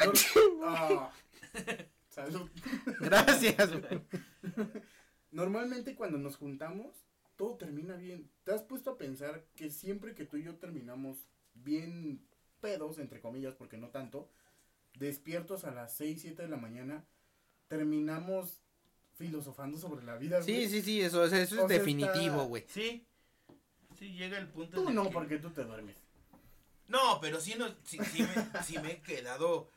Ah, salud. Gracias, güey. Normalmente cuando nos juntamos, todo termina bien. ¿Te has puesto a pensar que siempre que tú y yo terminamos bien pedos, entre comillas, porque no tanto, despiertos a las 6, 7 de la mañana, terminamos filosofando sobre la vida? Sí, güey? sí, sí, eso, eso es O sea, definitivo, está- güey. Sí, sí llega el punto... Tú no, que- porque tú te duermes. No, pero sí, no, sí, sí me, sí me he quedado.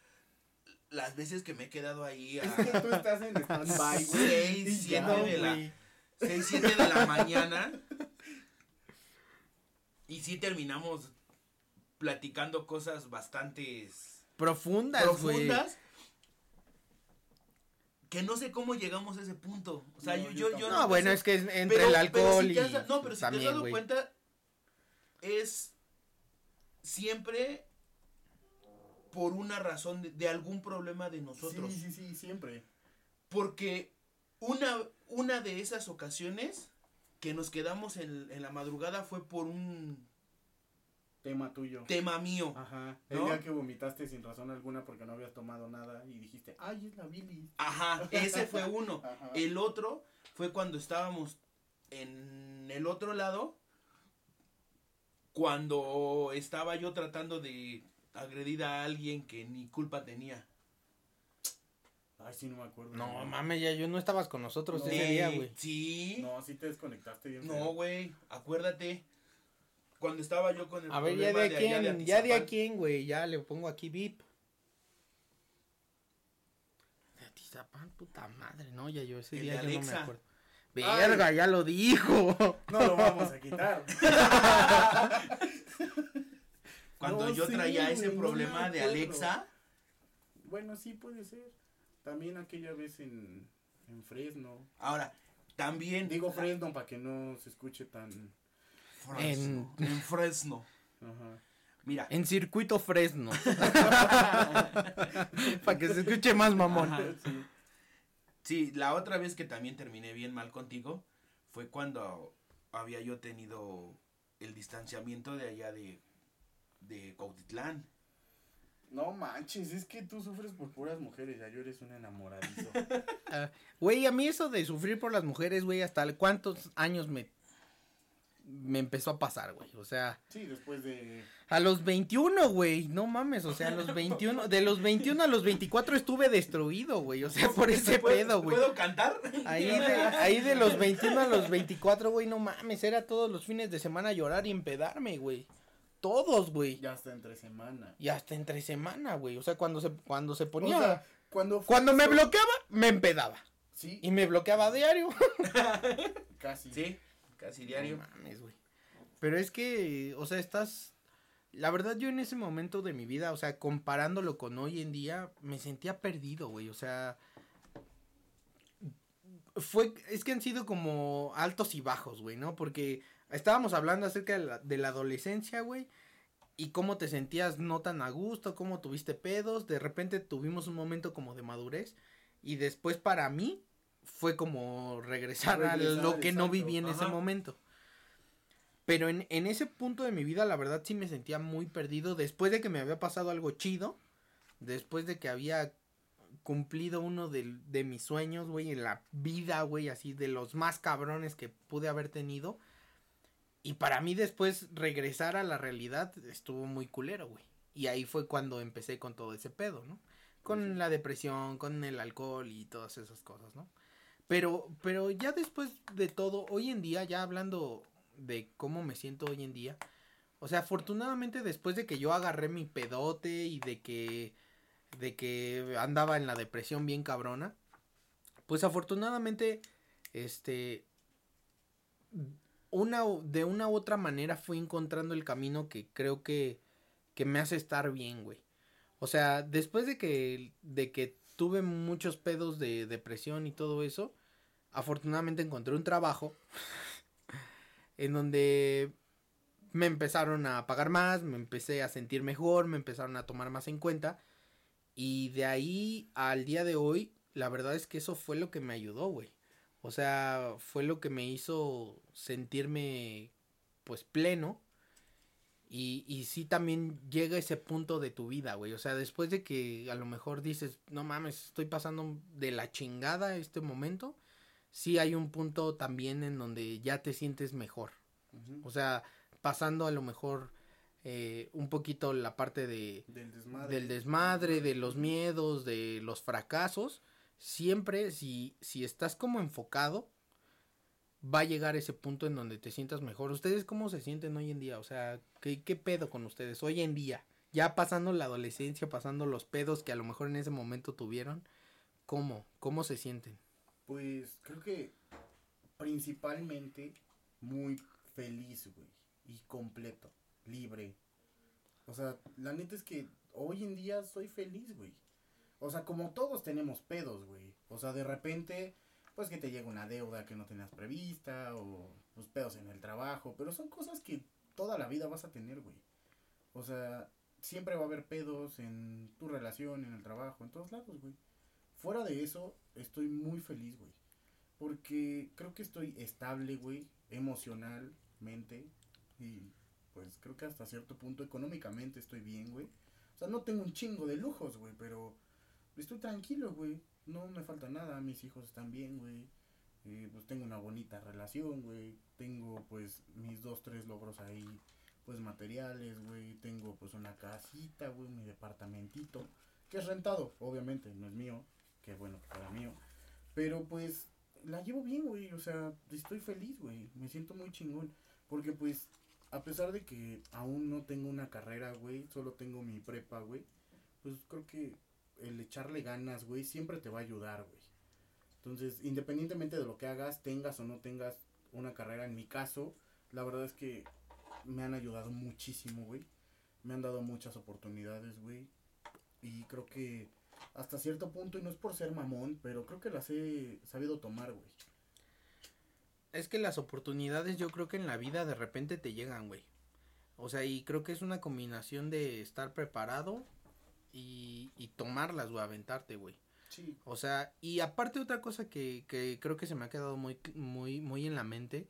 Las veces que me he quedado ahí a Es que tú estás en stand-by, güey. Seis, y siete ya, de la- güey. 6, 7 de la mañana. Y sí terminamos platicando cosas bastantes Profundas, güey. profundas. Que no sé cómo llegamos a ese punto. O sea, No, yo, yo yo, yo No, bueno, sé. es que es entre Pero- el pero alcohol si y has no, pero si te también, has dado güey. cuenta, es siempre por una razón de, de algún problema de nosotros. Sí, sí, sí, siempre. Porque una, una de esas ocasiones que nos quedamos en, en la madrugada fue por un Tema tuyo. tema mío. Ajá. El ¿No? día que vomitaste sin razón alguna porque no habías tomado nada y dijiste, ay, es la bilis. Ajá, ese fue uno. Ajá. El otro fue cuando estábamos en el otro lado, cuando estaba yo tratando de agredir a alguien que ni culpa tenía. Ay, sí, no me acuerdo. No, mames, ya yo no estabas con nosotros No. ese día, güey. Sí. No, sí te desconectaste bien. No, güey, acuérdate. Cuando estaba yo con el A ver, ya de problema a allá quién, ya de güey. Ya le pongo aquí VIP. De Atizapán, puta madre, no, ya yo ese El día yo no me Alexa. acuerdo. Verga, ya lo dijo. No lo vamos a quitar. Cuando No yo traía ese no problema de. Alexa. bueno, sí puede ser. También aquella vez en, en Fresno. Ahora, También. Digo Fresno para que no se escuche tan... Fresno. En, Fresno. Ajá. Mira. En circuito Fresno. Para que se escuche más mamón. Ajá, sí. Sí, la otra vez que también terminé bien mal contigo fue cuando había yo tenido el distanciamiento de allá de, de Cuautitlán. No manches, es que tú sufres por puras mujeres, ya yo eres un enamoradizo. Ah, Güey, a mí eso de sufrir por las mujeres, güey, hasta cuántos años me, me empezó a pasar, güey. O sea, Sí, después de... a los 21, güey. No mames, o sea, a los 21, de los 21 a los 24 estuve destruido, güey. O sea, por ese ¿Puedo- pedo, güey. ¿Puedo cantar? Ahí de, ahí de los 21 a los 24, güey, no mames, era todos los fines de semana llorar y empedarme, güey. Todos, güey. Ya hasta entre semana. Y hasta entre semana, güey. O sea, cuando se, cuando se ponía. O sea, cuando... cuando me bloqueaba, me empedaba. Sí, Y me bloqueaba a diario. casi. Sí, casi diario. No mames, güey. Pero es que, o sea, estás. La verdad, yo en ese momento de mi vida, o sea, comparándolo con hoy en día, me sentía perdido, güey. O sea. Fue. Es que han sido como altos y bajos, güey, ¿no? Porque estábamos hablando acerca de la, de la adolescencia, güey. Y cómo te sentías no tan a gusto, cómo tuviste pedos. De repente tuvimos un momento como de madurez. Y después para mí fue como regresar, a lo que no viví en ese momento. Pero en, en ese punto de mi vida, la verdad sí me sentía muy perdido. Después de que me había pasado algo chido. Después de que había cumplido uno de, de mis sueños, güey, en la vida, güey, así de los más cabrones que pude haber tenido. Y para mí después regresar a la realidad estuvo muy culero, güey. Y ahí fue cuando empecé con todo ese pedo, ¿no? Con la depresión, con el alcohol y todas esas cosas, ¿no? Pero, pero ya después de todo, hoy en día, ya hablando de cómo me siento hoy en día, o sea, afortunadamente después de que yo agarré mi pedote y de que, de que andaba en la depresión bien cabrona, pues afortunadamente, este, una, de una u otra manera fui encontrando el camino que creo que, que me hace estar bien, güey. O sea, después de que, de que tuve muchos pedos de depresión y todo eso, afortunadamente encontré un trabajo en donde me empezaron a pagar más, me empecé a sentir mejor, me empezaron a tomar más en cuenta. Y de ahí al día de hoy, la verdad es que eso fue lo que me ayudó, güey. O sea, fue lo que me hizo sentirme pues pleno. Y, y sí también llega ese punto de tu vida, güey. O sea, después de que a lo mejor dices, no mames, estoy pasando de la chingada este momento. Sí hay un punto también en donde ya te sientes mejor. O sea, pasando a lo mejor eh, un poquito la parte de, Del desmadre. del desmadre, de los miedos, de los fracasos, siempre si, si estás como enfocado, va a llegar ese punto en donde te sientas mejor. ¿Ustedes cómo se sienten hoy en día? O sea, ¿qué, qué pedo con ustedes hoy en día? Ya pasando la adolescencia, pasando los pedos que a lo mejor en ese momento tuvieron, ¿cómo? ¿Cómo se sienten? Pues creo que principalmente muy feliz, güey. Y completo, libre. O sea, la neta es que hoy en día soy feliz, güey. O sea, como todos tenemos pedos, güey. O sea, de repente, pues que te llega una deuda que no tenías prevista o pues pedos en el trabajo. Pero son cosas que toda la vida vas a tener, güey. O sea, siempre va a haber pedos en tu relación, en el trabajo, en todos lados, güey. Fuera de eso, estoy muy feliz, güey. Porque creo que estoy estable, güey, emocionalmente. Y pues creo que hasta cierto punto económicamente estoy bien, güey. O sea, no tengo un chingo de lujos, güey, pero estoy tranquilo, güey. No me falta nada, mis hijos están bien, güey. Eh, pues tengo una bonita relación, güey. Tengo pues mis dos, tres logros ahí, pues materiales, güey. Tengo pues una casita, güey, mi departamentito. Que es rentado, obviamente, no es mío. Que bueno, fuera mío. Pero pues la llevo bien, güey. O sea, estoy feliz, güey. Me siento muy chingón. Porque pues, a pesar de que aún no tengo una carrera, güey. Solo tengo mi prepa, güey. Pues creo que el echarle ganas, güey, siempre te va a ayudar, güey. Entonces, independientemente de lo que hagas, tengas o no tengas una carrera, en mi caso, la verdad es que me han ayudado muchísimo, güey. Me han dado muchas oportunidades, güey. Y creo que hasta cierto punto, y no es por ser mamón, pero creo que las he sabido tomar, güey. Es que las oportunidades yo creo que en la vida de repente te llegan, güey. O sea, y creo que es una combinación de estar preparado y, y tomarlas, güey, aventarte, güey. Sí. O sea, y aparte otra cosa que, que creo que se me ha quedado muy, muy, muy en la mente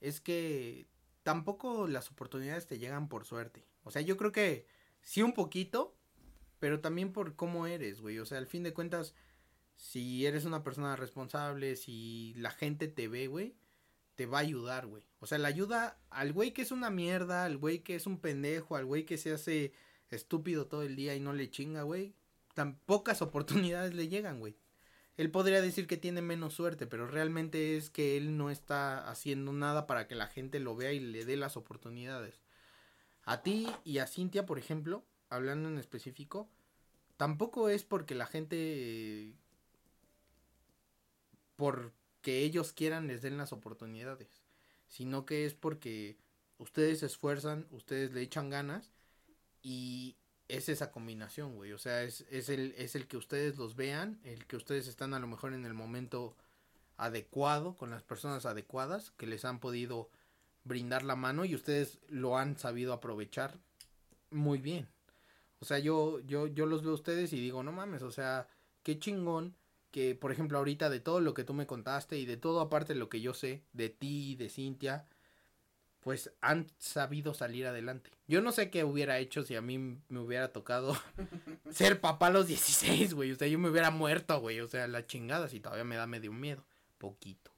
es que tampoco las oportunidades te llegan por suerte. O sea, yo creo que sí un poquito, pero también por cómo eres, güey. O sea, al fin de cuentas, si eres una persona responsable, si la gente te ve, güey, te va a ayudar, güey. O sea, la ayuda al güey que es una mierda, al güey que es un pendejo, al güey que se hace estúpido todo el día y no le chinga, güey. Tan pocas oportunidades le llegan, güey. Él podría decir que tiene menos suerte, pero realmente es que él no está haciendo nada para que la gente lo vea y le dé las oportunidades. A ti y a Cintia, por ejemplo, hablando en específico, tampoco es porque la gente porque ellos quieran les den las oportunidades, sino que es porque ustedes se esfuerzan, ustedes le echan ganas y es esa combinación, güey. O sea, es, es, el, es el que ustedes los vean, el que ustedes están a lo mejor en el momento adecuado, con las personas adecuadas, que les han podido brindar la mano y ustedes lo han sabido aprovechar muy bien. O sea, yo, yo, yo los veo a ustedes y digo, no mames, o sea, qué chingón que, por ejemplo, ahorita de todo lo que tú me contaste y de todo aparte lo que yo sé de ti, de Cintia, pues han sabido salir adelante. Yo no sé qué hubiera hecho si a mí me hubiera tocado ser papá a los 16, güey. O sea, yo me hubiera muerto, güey. O sea, la chingada, si todavía me da medio miedo. Poquito.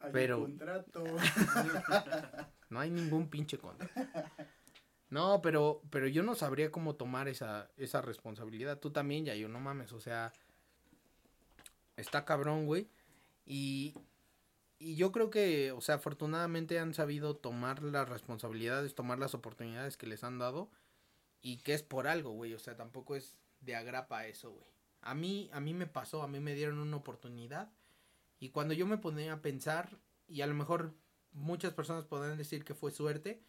Hay un Pero- contrato. No hay ningún pinche contrato. No, pero, pero yo no sabría cómo tomar esa, esa responsabilidad. Tú también, ya yo no mames. O sea, está cabrón, güey. Y, y yo creo que, o sea, afortunadamente han sabido tomar las responsabilidades, tomar las oportunidades que les han dado. Y que es por algo, güey. O sea, tampoco es de agrapa eso, güey. A mí, a mí me pasó, a mí me dieron una oportunidad. Y cuando yo me ponía a pensar, y a lo mejor muchas personas podrán decir que fue suerte,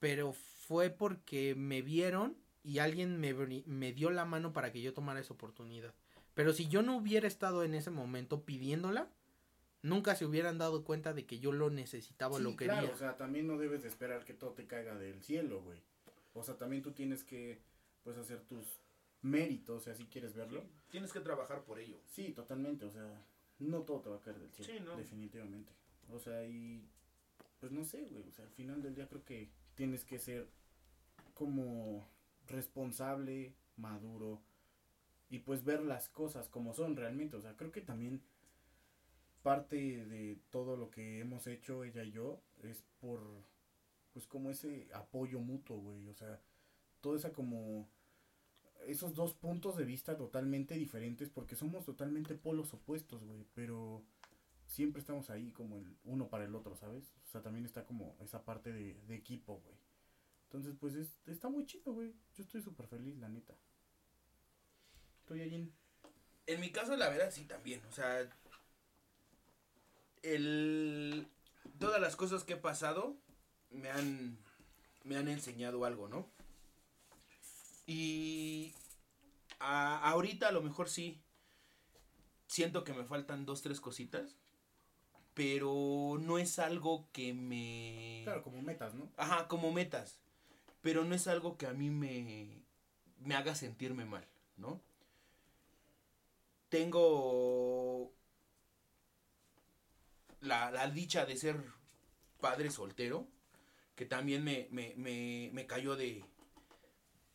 pero fue porque me vieron y alguien me, me dio la mano para que yo tomara esa oportunidad. Pero si yo no hubiera estado en ese momento pidiéndola, nunca se hubieran dado cuenta de que yo lo necesitaba, Sí, lo quería. claro, o sea, también no debes de esperar que todo te caiga del cielo, güey. O sea, también tú tienes que, pues, hacer tus méritos, o sea, si quieres verlo. Tienes que trabajar por ello. Sí, totalmente, o sea, no todo te va a caer del cielo, Sí, no. definitivamente. O sea, y pues no sé, güey, o sea, al final del día creo que tienes que ser como responsable, maduro y pues ver las cosas como son realmente, o sea, creo que también parte de todo lo que hemos hecho ella y yo es por pues como ese apoyo mutuo, güey, o sea, toda esa como esos dos puntos de vista totalmente diferentes porque somos totalmente polos opuestos, güey, pero siempre estamos ahí como el uno para el otro, ¿sabes? O sea, también está como esa parte de, equipo, güey. Entonces, pues es, está muy chido, güey. Yo estoy súper feliz, la neta. Estoy allí en... En mi caso, la verdad, sí, también. O sea, el, todas las cosas que he pasado me han, me han enseñado algo, ¿no? Y a- ahorita a lo mejor sí, siento que me faltan dos, tres cositas, pero no es algo que me... Claro, como metas, ¿no? Ajá, como metas. Pero no es algo que a mí me, me haga sentirme mal, ¿no? Tengo la, la dicha de ser padre soltero, que también me, me, me, me cayó de,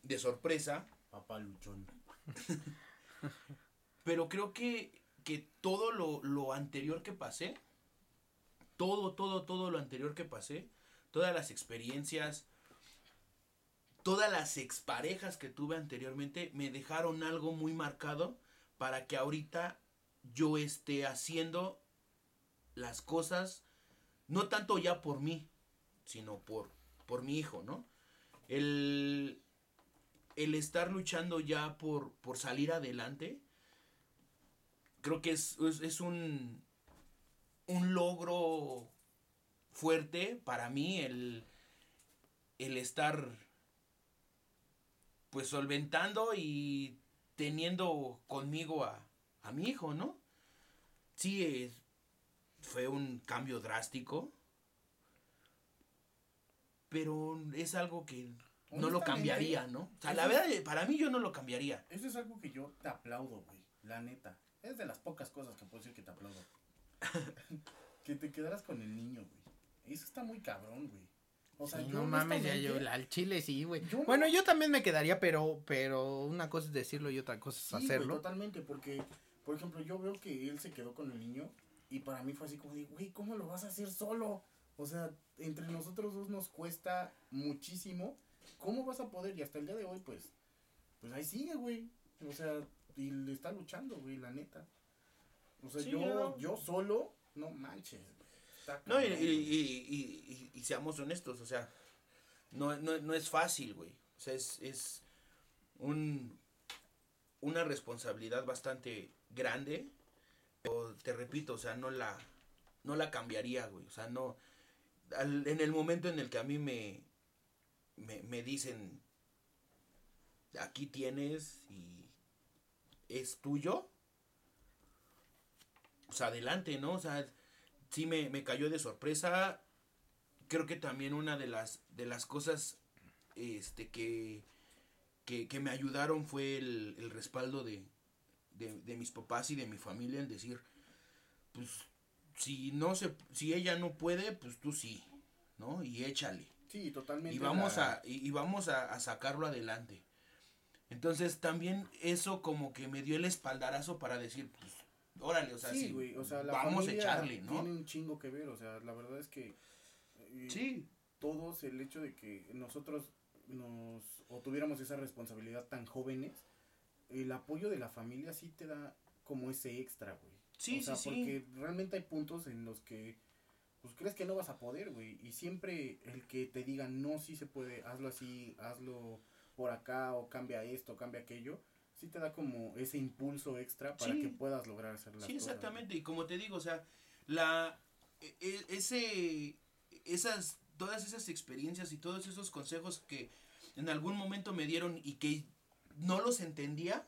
de sorpresa. Papá luchón. Pero creo que, que todo lo, lo anterior que pasé, todo, todo, todo lo anterior que pasé, todas las experiencias, todas las exparejas que tuve anteriormente, me dejaron algo muy marcado para que ahorita yo esté haciendo las cosas, no tanto ya por mí, sino por, por mi hijo, ¿no? El, el estar luchando ya por, por salir adelante, creo que es, es, es un, un logro fuerte para mí el, el estar pues solventando y teniendo conmigo a, a mi hijo, ¿no? Sí, es, fue un cambio drástico. Pero es algo que no lo cambiaría, ¿no? O sea, la verdad, para mí yo no lo cambiaría. Eso es algo que yo te aplaudo, güey. La neta. Es de las pocas cosas que puedo decir que te aplaudo. que te quedaras con el niño, güey. Eso está muy cabrón, güey. O sea, Sí, yo no mames, ya yo, al chile sí, güey. Yo no- Bueno, yo también me quedaría, pero, pero una cosa es decirlo y otra cosa es Sí, hacerlo. totalmente, porque, por ejemplo, yo veo que él se quedó con el niño y para mí fue así como de, güey, ¿cómo lo vas a hacer solo? O sea, entre nosotros dos nos cuesta muchísimo. ¿Cómo vas a poder? Y hasta el día de hoy, pues, pues ahí sigue, güey. O sea, y le está luchando, güey, la neta. O sea, Sí, yo, no. yo solo, no manches. No, y, y- y- y- y- y seamos honestos, o sea, no, no, no es fácil, güey. O sea, es, es un, una responsabilidad bastante grande. Pero te repito, o sea, no la, no la cambiaría, güey. O sea, no. al- en el momento en el que a mí me, me, me dicen, aquí tienes y es tuyo, pues adelante, ¿no? O sea, sí me, me cayó de sorpresa. Creo que también una de las, de las cosas este, que, que, que me ayudaron fue el, el respaldo de, de, de mis papás y de mi familia en decir, pues, si no se, si ella no puede, pues tú sí, ¿no? Y échale. Sí, totalmente. Y vamos la- a, y, y vamos a, a sacarlo adelante. Entonces también eso como que me dio el espaldarazo para decir, pues, órale, o sea, sí, güey, o sea, la vamos a familia echarle, ¿no? Tiene un chingo que ver, o sea, la verdad es que eh, Sí, todos el hecho de que nosotros nos o tuviéramos esa responsabilidad tan jóvenes, el apoyo de la familia sí te da como ese extra, güey. Sí, o sea, sí, sí. porque realmente hay puntos en los que pues crees que no vas a poder, güey, y siempre el que te diga no sí se puede, hazlo así, hazlo por acá o cambia esto, cambia aquello, sí te da como ese impulso extra para Sí. que puedas lograr hacer las Sí, cosas. güey. exactamente. Y como te digo, o sea, la e- e- ese esas todas esas experiencias y todos esos consejos que en algún momento me dieron y que no los entendía,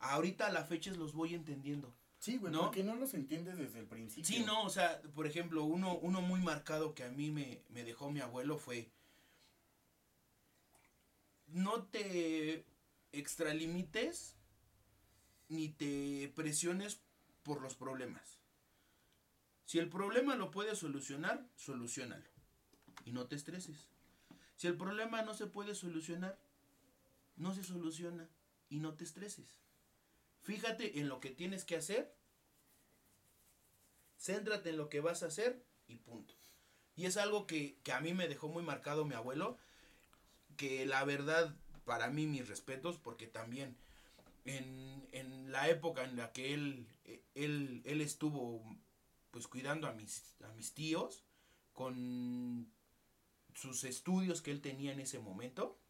ahorita a la fecha los voy entendiendo. Sí, güey, ¿No? porque no los entiendes desde el principio. Sí, no, o sea, por ejemplo, uno, uno muy marcado que a mí me, me dejó mi abuelo fue no te extralimites ni te presiones por los problemas. Si el problema lo puedes solucionar, solucionalo. Y no te estreses. Si el problema no se puede solucionar, no se soluciona y no te estreses. Fíjate en lo que tienes que hacer, céntrate en lo que vas a hacer y punto. Y es algo que, que a mí me dejó muy marcado mi abuelo, que la verdad, para mí mis respetos, porque también en, en la época en la que él, eh, él, él estuvo pues cuidando a mis, a mis tíos, con sus estudios que él tenía en ese momento,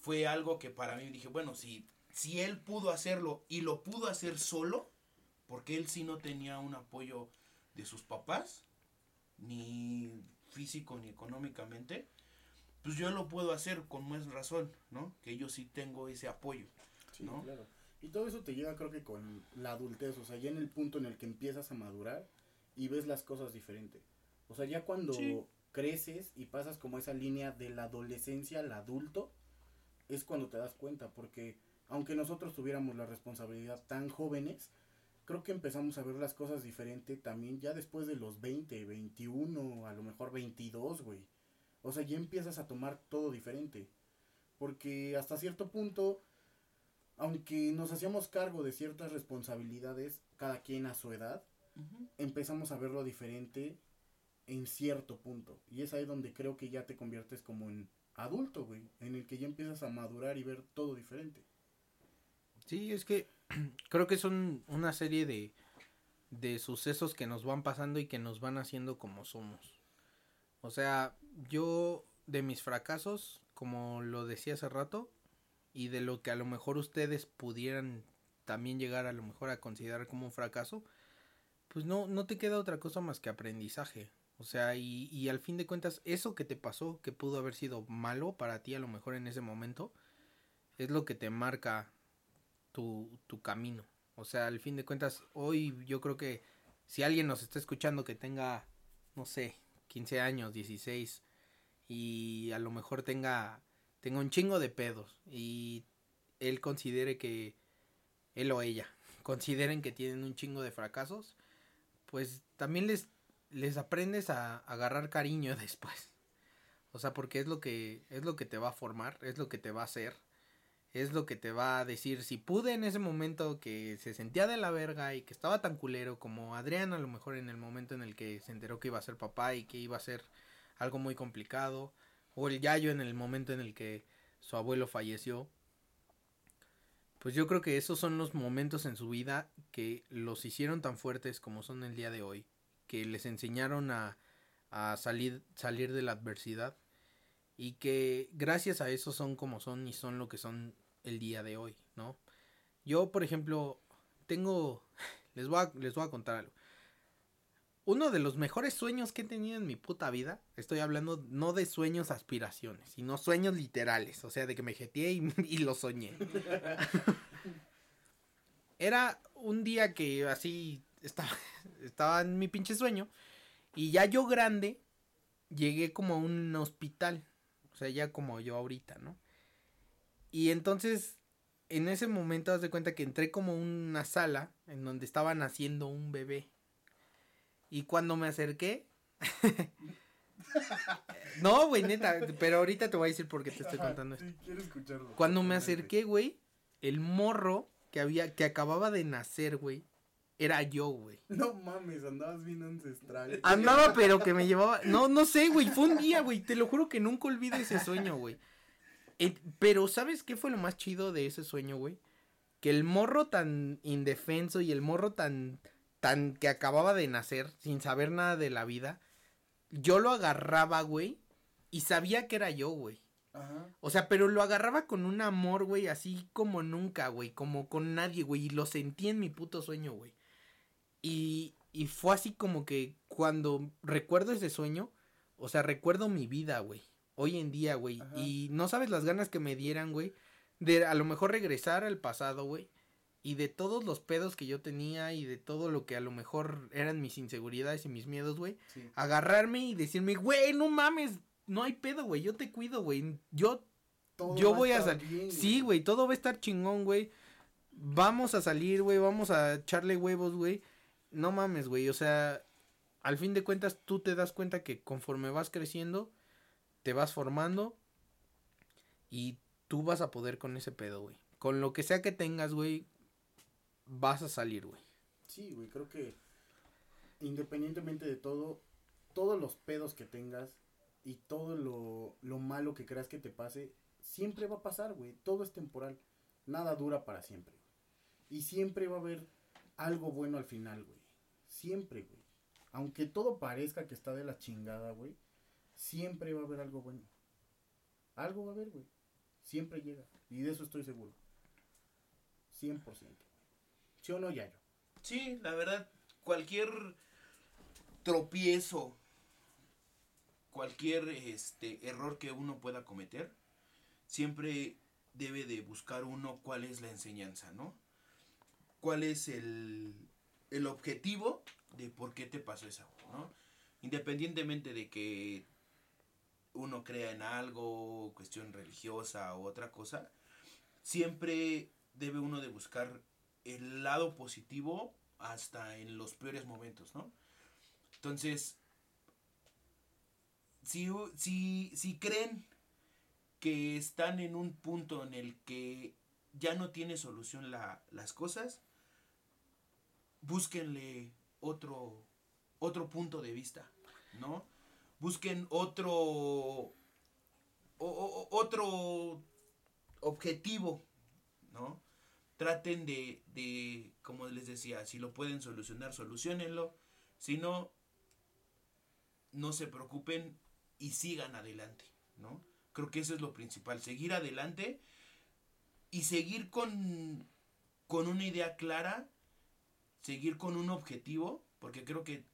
fue algo que para mí dije, bueno, si, si él pudo hacerlo y lo pudo hacer solo, porque él sí no tenía un apoyo de sus papás, ni físico ni económicamente, pues yo lo puedo hacer con más razón, ¿no? Que yo sí tengo ese apoyo. Sí, ¿no? claro. Y todo eso te llega creo que con la adultez, o sea, ya en el punto en el que empiezas a madurar y ves las cosas diferente. O sea, ya cuando Sí. creces y pasas como esa línea de la adolescencia al adulto, es cuando te das cuenta, porque aunque nosotros tuviéramos la responsabilidad tan jóvenes, creo que empezamos a ver las cosas diferente también ya después de los 20, 21, a lo mejor 22, güey. O sea, ya empiezas a tomar todo diferente. Porque hasta cierto punto, aunque nos hacíamos cargo de ciertas responsabilidades, cada quien a su edad, empezamos a verlo diferente en cierto punto. Y es ahí donde creo que ya te conviertes como en adulto, güey. En el que ya empiezas a madurar y ver todo diferente. Sí, es que creo que son una serie de, de sucesos que nos van pasando y que nos van haciendo como somos. O sea, yo de mis fracasos, como lo decía hace rato, y de lo que a lo mejor ustedes pudieran también llegar a lo mejor a considerar como un fracaso, pues no, no te queda otra cosa más que aprendizaje. O sea, y, y al fin de cuentas, eso que te pasó, que pudo haber sido malo para ti a lo mejor en ese momento, es lo que te marca tu, tu camino. O sea, al fin de cuentas, hoy yo creo que si alguien nos está escuchando que tenga, no sé, 15 años, 16, y a lo mejor tenga, tenga un chingo de pedos, y él considere que, él o ella, consideren que tienen un chingo de fracasos, pues también les, les aprendes a, agarrar cariño después. O sea, porque es lo que es lo que te va a formar, es lo que te va a hacer, es lo que te va a decir si pude en ese momento que se sentía de la verga y que estaba tan culero como Adrián a lo mejor en el momento en el que se enteró que iba a ser papá y que iba a ser algo muy complicado o el Yayo en el momento en el que su abuelo falleció. Pues yo creo que esos son los momentos en su vida que los hicieron tan fuertes como son el día de hoy, que les enseñaron a, a salir, salir de la adversidad y que gracias a eso son como son y son lo que son el día de hoy, ¿no? Yo, por ejemplo, tengo, les voy a, les voy a contar algo. Uno de los mejores sueños que he tenido en mi puta vida, estoy hablando no de sueños aspiraciones, sino sueños literales, o sea, de que me jeteé y, y lo soñé. Era un día que así estaba, estaba en mi pinche sueño y ya yo grande llegué como a un hospital, o sea, ya como yo ahorita, ¿no? Y entonces, en ese momento, haz de cuenta que entré como una sala en donde estaba naciendo un bebé. Y cuando me acerqué... no, güey, neta, pero ahorita te voy a decir por qué te estoy contando esto. Quiero escucharlo. Cuando me acerqué, güey, el morro que había, que acababa de nacer, güey, era yo, güey. No mames, andabas bien ancestral. Andaba, pero que me llevaba. No, no sé, güey. Fue un día, güey. Te lo juro que nunca olvido ese sueño, güey. Eh, pero, ¿sabes qué fue lo más chido de ese sueño, güey? Que el morro tan indefenso y el morro tan. tan que acababa de nacer, sin saber nada de la vida. Yo lo agarraba, güey. Y sabía que era yo, güey. Ajá. O sea, pero lo agarraba con un amor, güey, así como nunca, güey. Como con nadie, güey. Y lo sentí en mi puto sueño, güey. Y, y fue así como que cuando recuerdo ese sueño, o sea, recuerdo mi vida, güey. Hoy en día, güey. Ajá. Y no sabes las ganas que me dieran, güey. De a lo mejor regresar al pasado, güey. Y de todos los pedos que yo tenía y de todo lo que a lo mejor eran mis inseguridades y mis miedos, güey. Sí. Agarrarme y decirme, güey, no mames. No hay pedo, güey. Yo te cuido, güey. Yo Todo yo voy a salir. Sí, güey, todo va a estar chingón, güey. Vamos a salir, güey, vamos a echarle huevos, güey. No mames, güey, o sea, al fin de cuentas tú te das cuenta que conforme vas creciendo, te vas formando y tú vas a poder con ese pedo, güey. Con lo que sea que tengas, güey, vas a salir, güey. Sí, güey, creo que independientemente de todo, todos los pedos que tengas y todo lo, lo malo que creas que te pase, siempre va a pasar, güey. Todo es temporal. Nada dura para siempre. Y siempre va a haber algo bueno al final, güey. Siempre, güey. Aunque todo parezca que está de la chingada, güey, siempre va a haber algo bueno. Algo va a haber, güey. Siempre llega. Y de eso estoy seguro. 100%. ¿Sí o no, Yayo? Sí, la verdad, cualquier tropiezo, cualquier este error que uno pueda cometer, siempre debe de buscar uno cuál es la enseñanza, ¿no? ¿Cuál es el, el objetivo de por qué te pasó eso, ¿no? Independientemente de que uno crea en algo, cuestión religiosa u otra cosa, siempre debe uno de buscar el lado positivo hasta en los peores momentos, ¿no? Entonces, si, si, si creen que están en un punto en el que ya no tiene solución la- las cosas, búsquenle otro, otro punto de vista, ¿no? Busquen otro, otro objetivo, ¿no? traten de, de, como les decía, si lo pueden solucionar, solucionenlo. Si no, no se preocupen y sigan adelante, ¿no? Creo que eso es lo principal, seguir adelante y seguir con, con una idea clara, seguir con un objetivo, porque creo que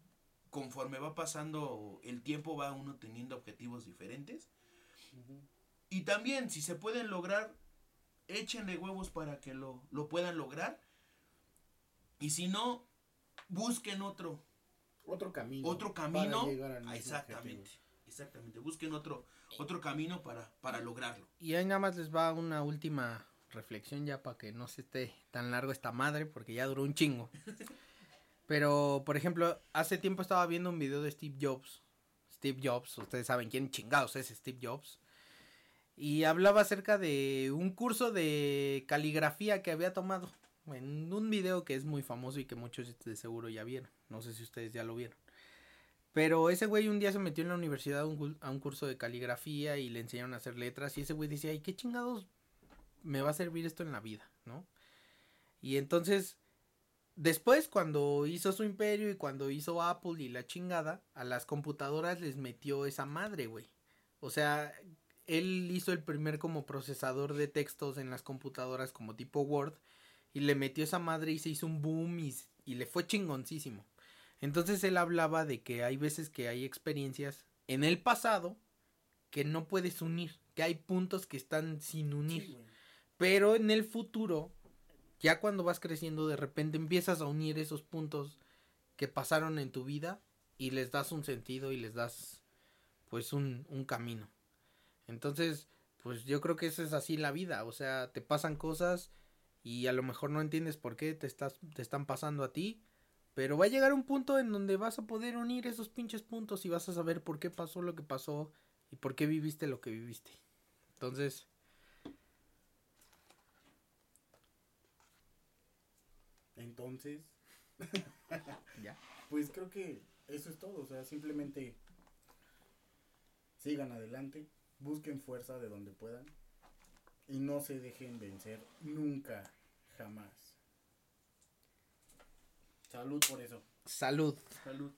conforme va pasando el tiempo va uno teniendo objetivos diferentes. Y también, si se pueden lograr, échenle huevos para que lo, lo puedan lograr. Y si no, busquen otro, Otro camino. otro camino. para llegar al mismo exactamente, objetivo. exactamente. Busquen otro, otro camino para, para lograrlo. Y ahí nada más les va una última reflexión ya para que no se esté tan largo esta madre, porque ya duró un chingo. Pero, por ejemplo, hace tiempo estaba viendo un video de Steve Jobs. Steve Jobs, ustedes saben quién chingados es Steve Jobs. Y hablaba acerca de un curso de caligrafía que había tomado. En un video que es muy famoso y que muchos de seguro ya vieron. No sé si ustedes ya lo vieron. Pero ese güey un día se metió en la universidad a un, curso de caligrafía y le enseñaron a hacer letras. Y ese güey decía, ay, ¿qué chingados me va a servir esto en la vida? ¿No? Y entonces, después cuando hizo su imperio y cuando hizo Apple y la chingada, a las computadoras les metió esa madre, güey. O sea, él hizo el primer como procesador de textos en las computadoras como tipo Word. Y le metió esa madre y se hizo un boom y, y le fue chingoncísimo. Entonces él hablaba de que hay veces que hay experiencias en el pasado que no puedes unir, que hay puntos que están sin unir. Sí. Pero en el futuro, ya cuando vas creciendo, de repente empiezas a unir esos puntos que pasaron en tu vida y les das un sentido y les das pues un, camino. Entonces, pues yo creo que eso es así la vida, o sea, te pasan cosas y a lo mejor no entiendes por qué te, estás, te están pasando a ti, pero va a llegar un punto en donde vas a poder unir esos pinches puntos y vas a saber por qué pasó lo que pasó y por qué viviste lo que viviste. Entonces, Entonces, ya. pues creo que eso es todo. O sea, simplemente sigan adelante, busquen fuerza de donde puedan y no se dejen vencer nunca, jamás. Salud por eso. Salud. Salud.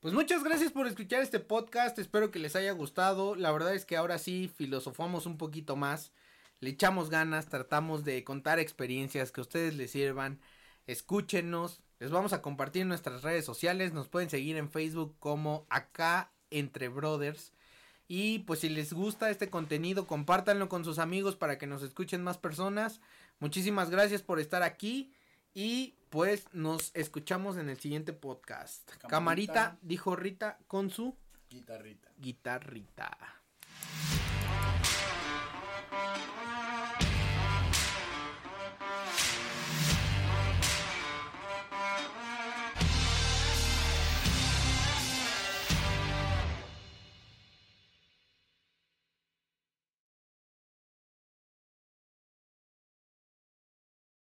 Pues muchas gracias por escuchar este podcast, espero que les haya gustado. La verdad es que ahora sí filosofamos un poquito más, le echamos ganas, tratamos de contar experiencias que a ustedes les sirvan. Escúchenos, les vamos a compartir en nuestras redes sociales, nos pueden seguir en Facebook como acá entre brothers. Y pues si les gusta este contenido, compártanlo con sus amigos para que nos escuchen más personas. Muchísimas gracias por estar aquí. Y pues nos escuchamos en el siguiente podcast. Camarita. Camarita, dijo Rita con su Guitarrita. guitarrita. Thank you.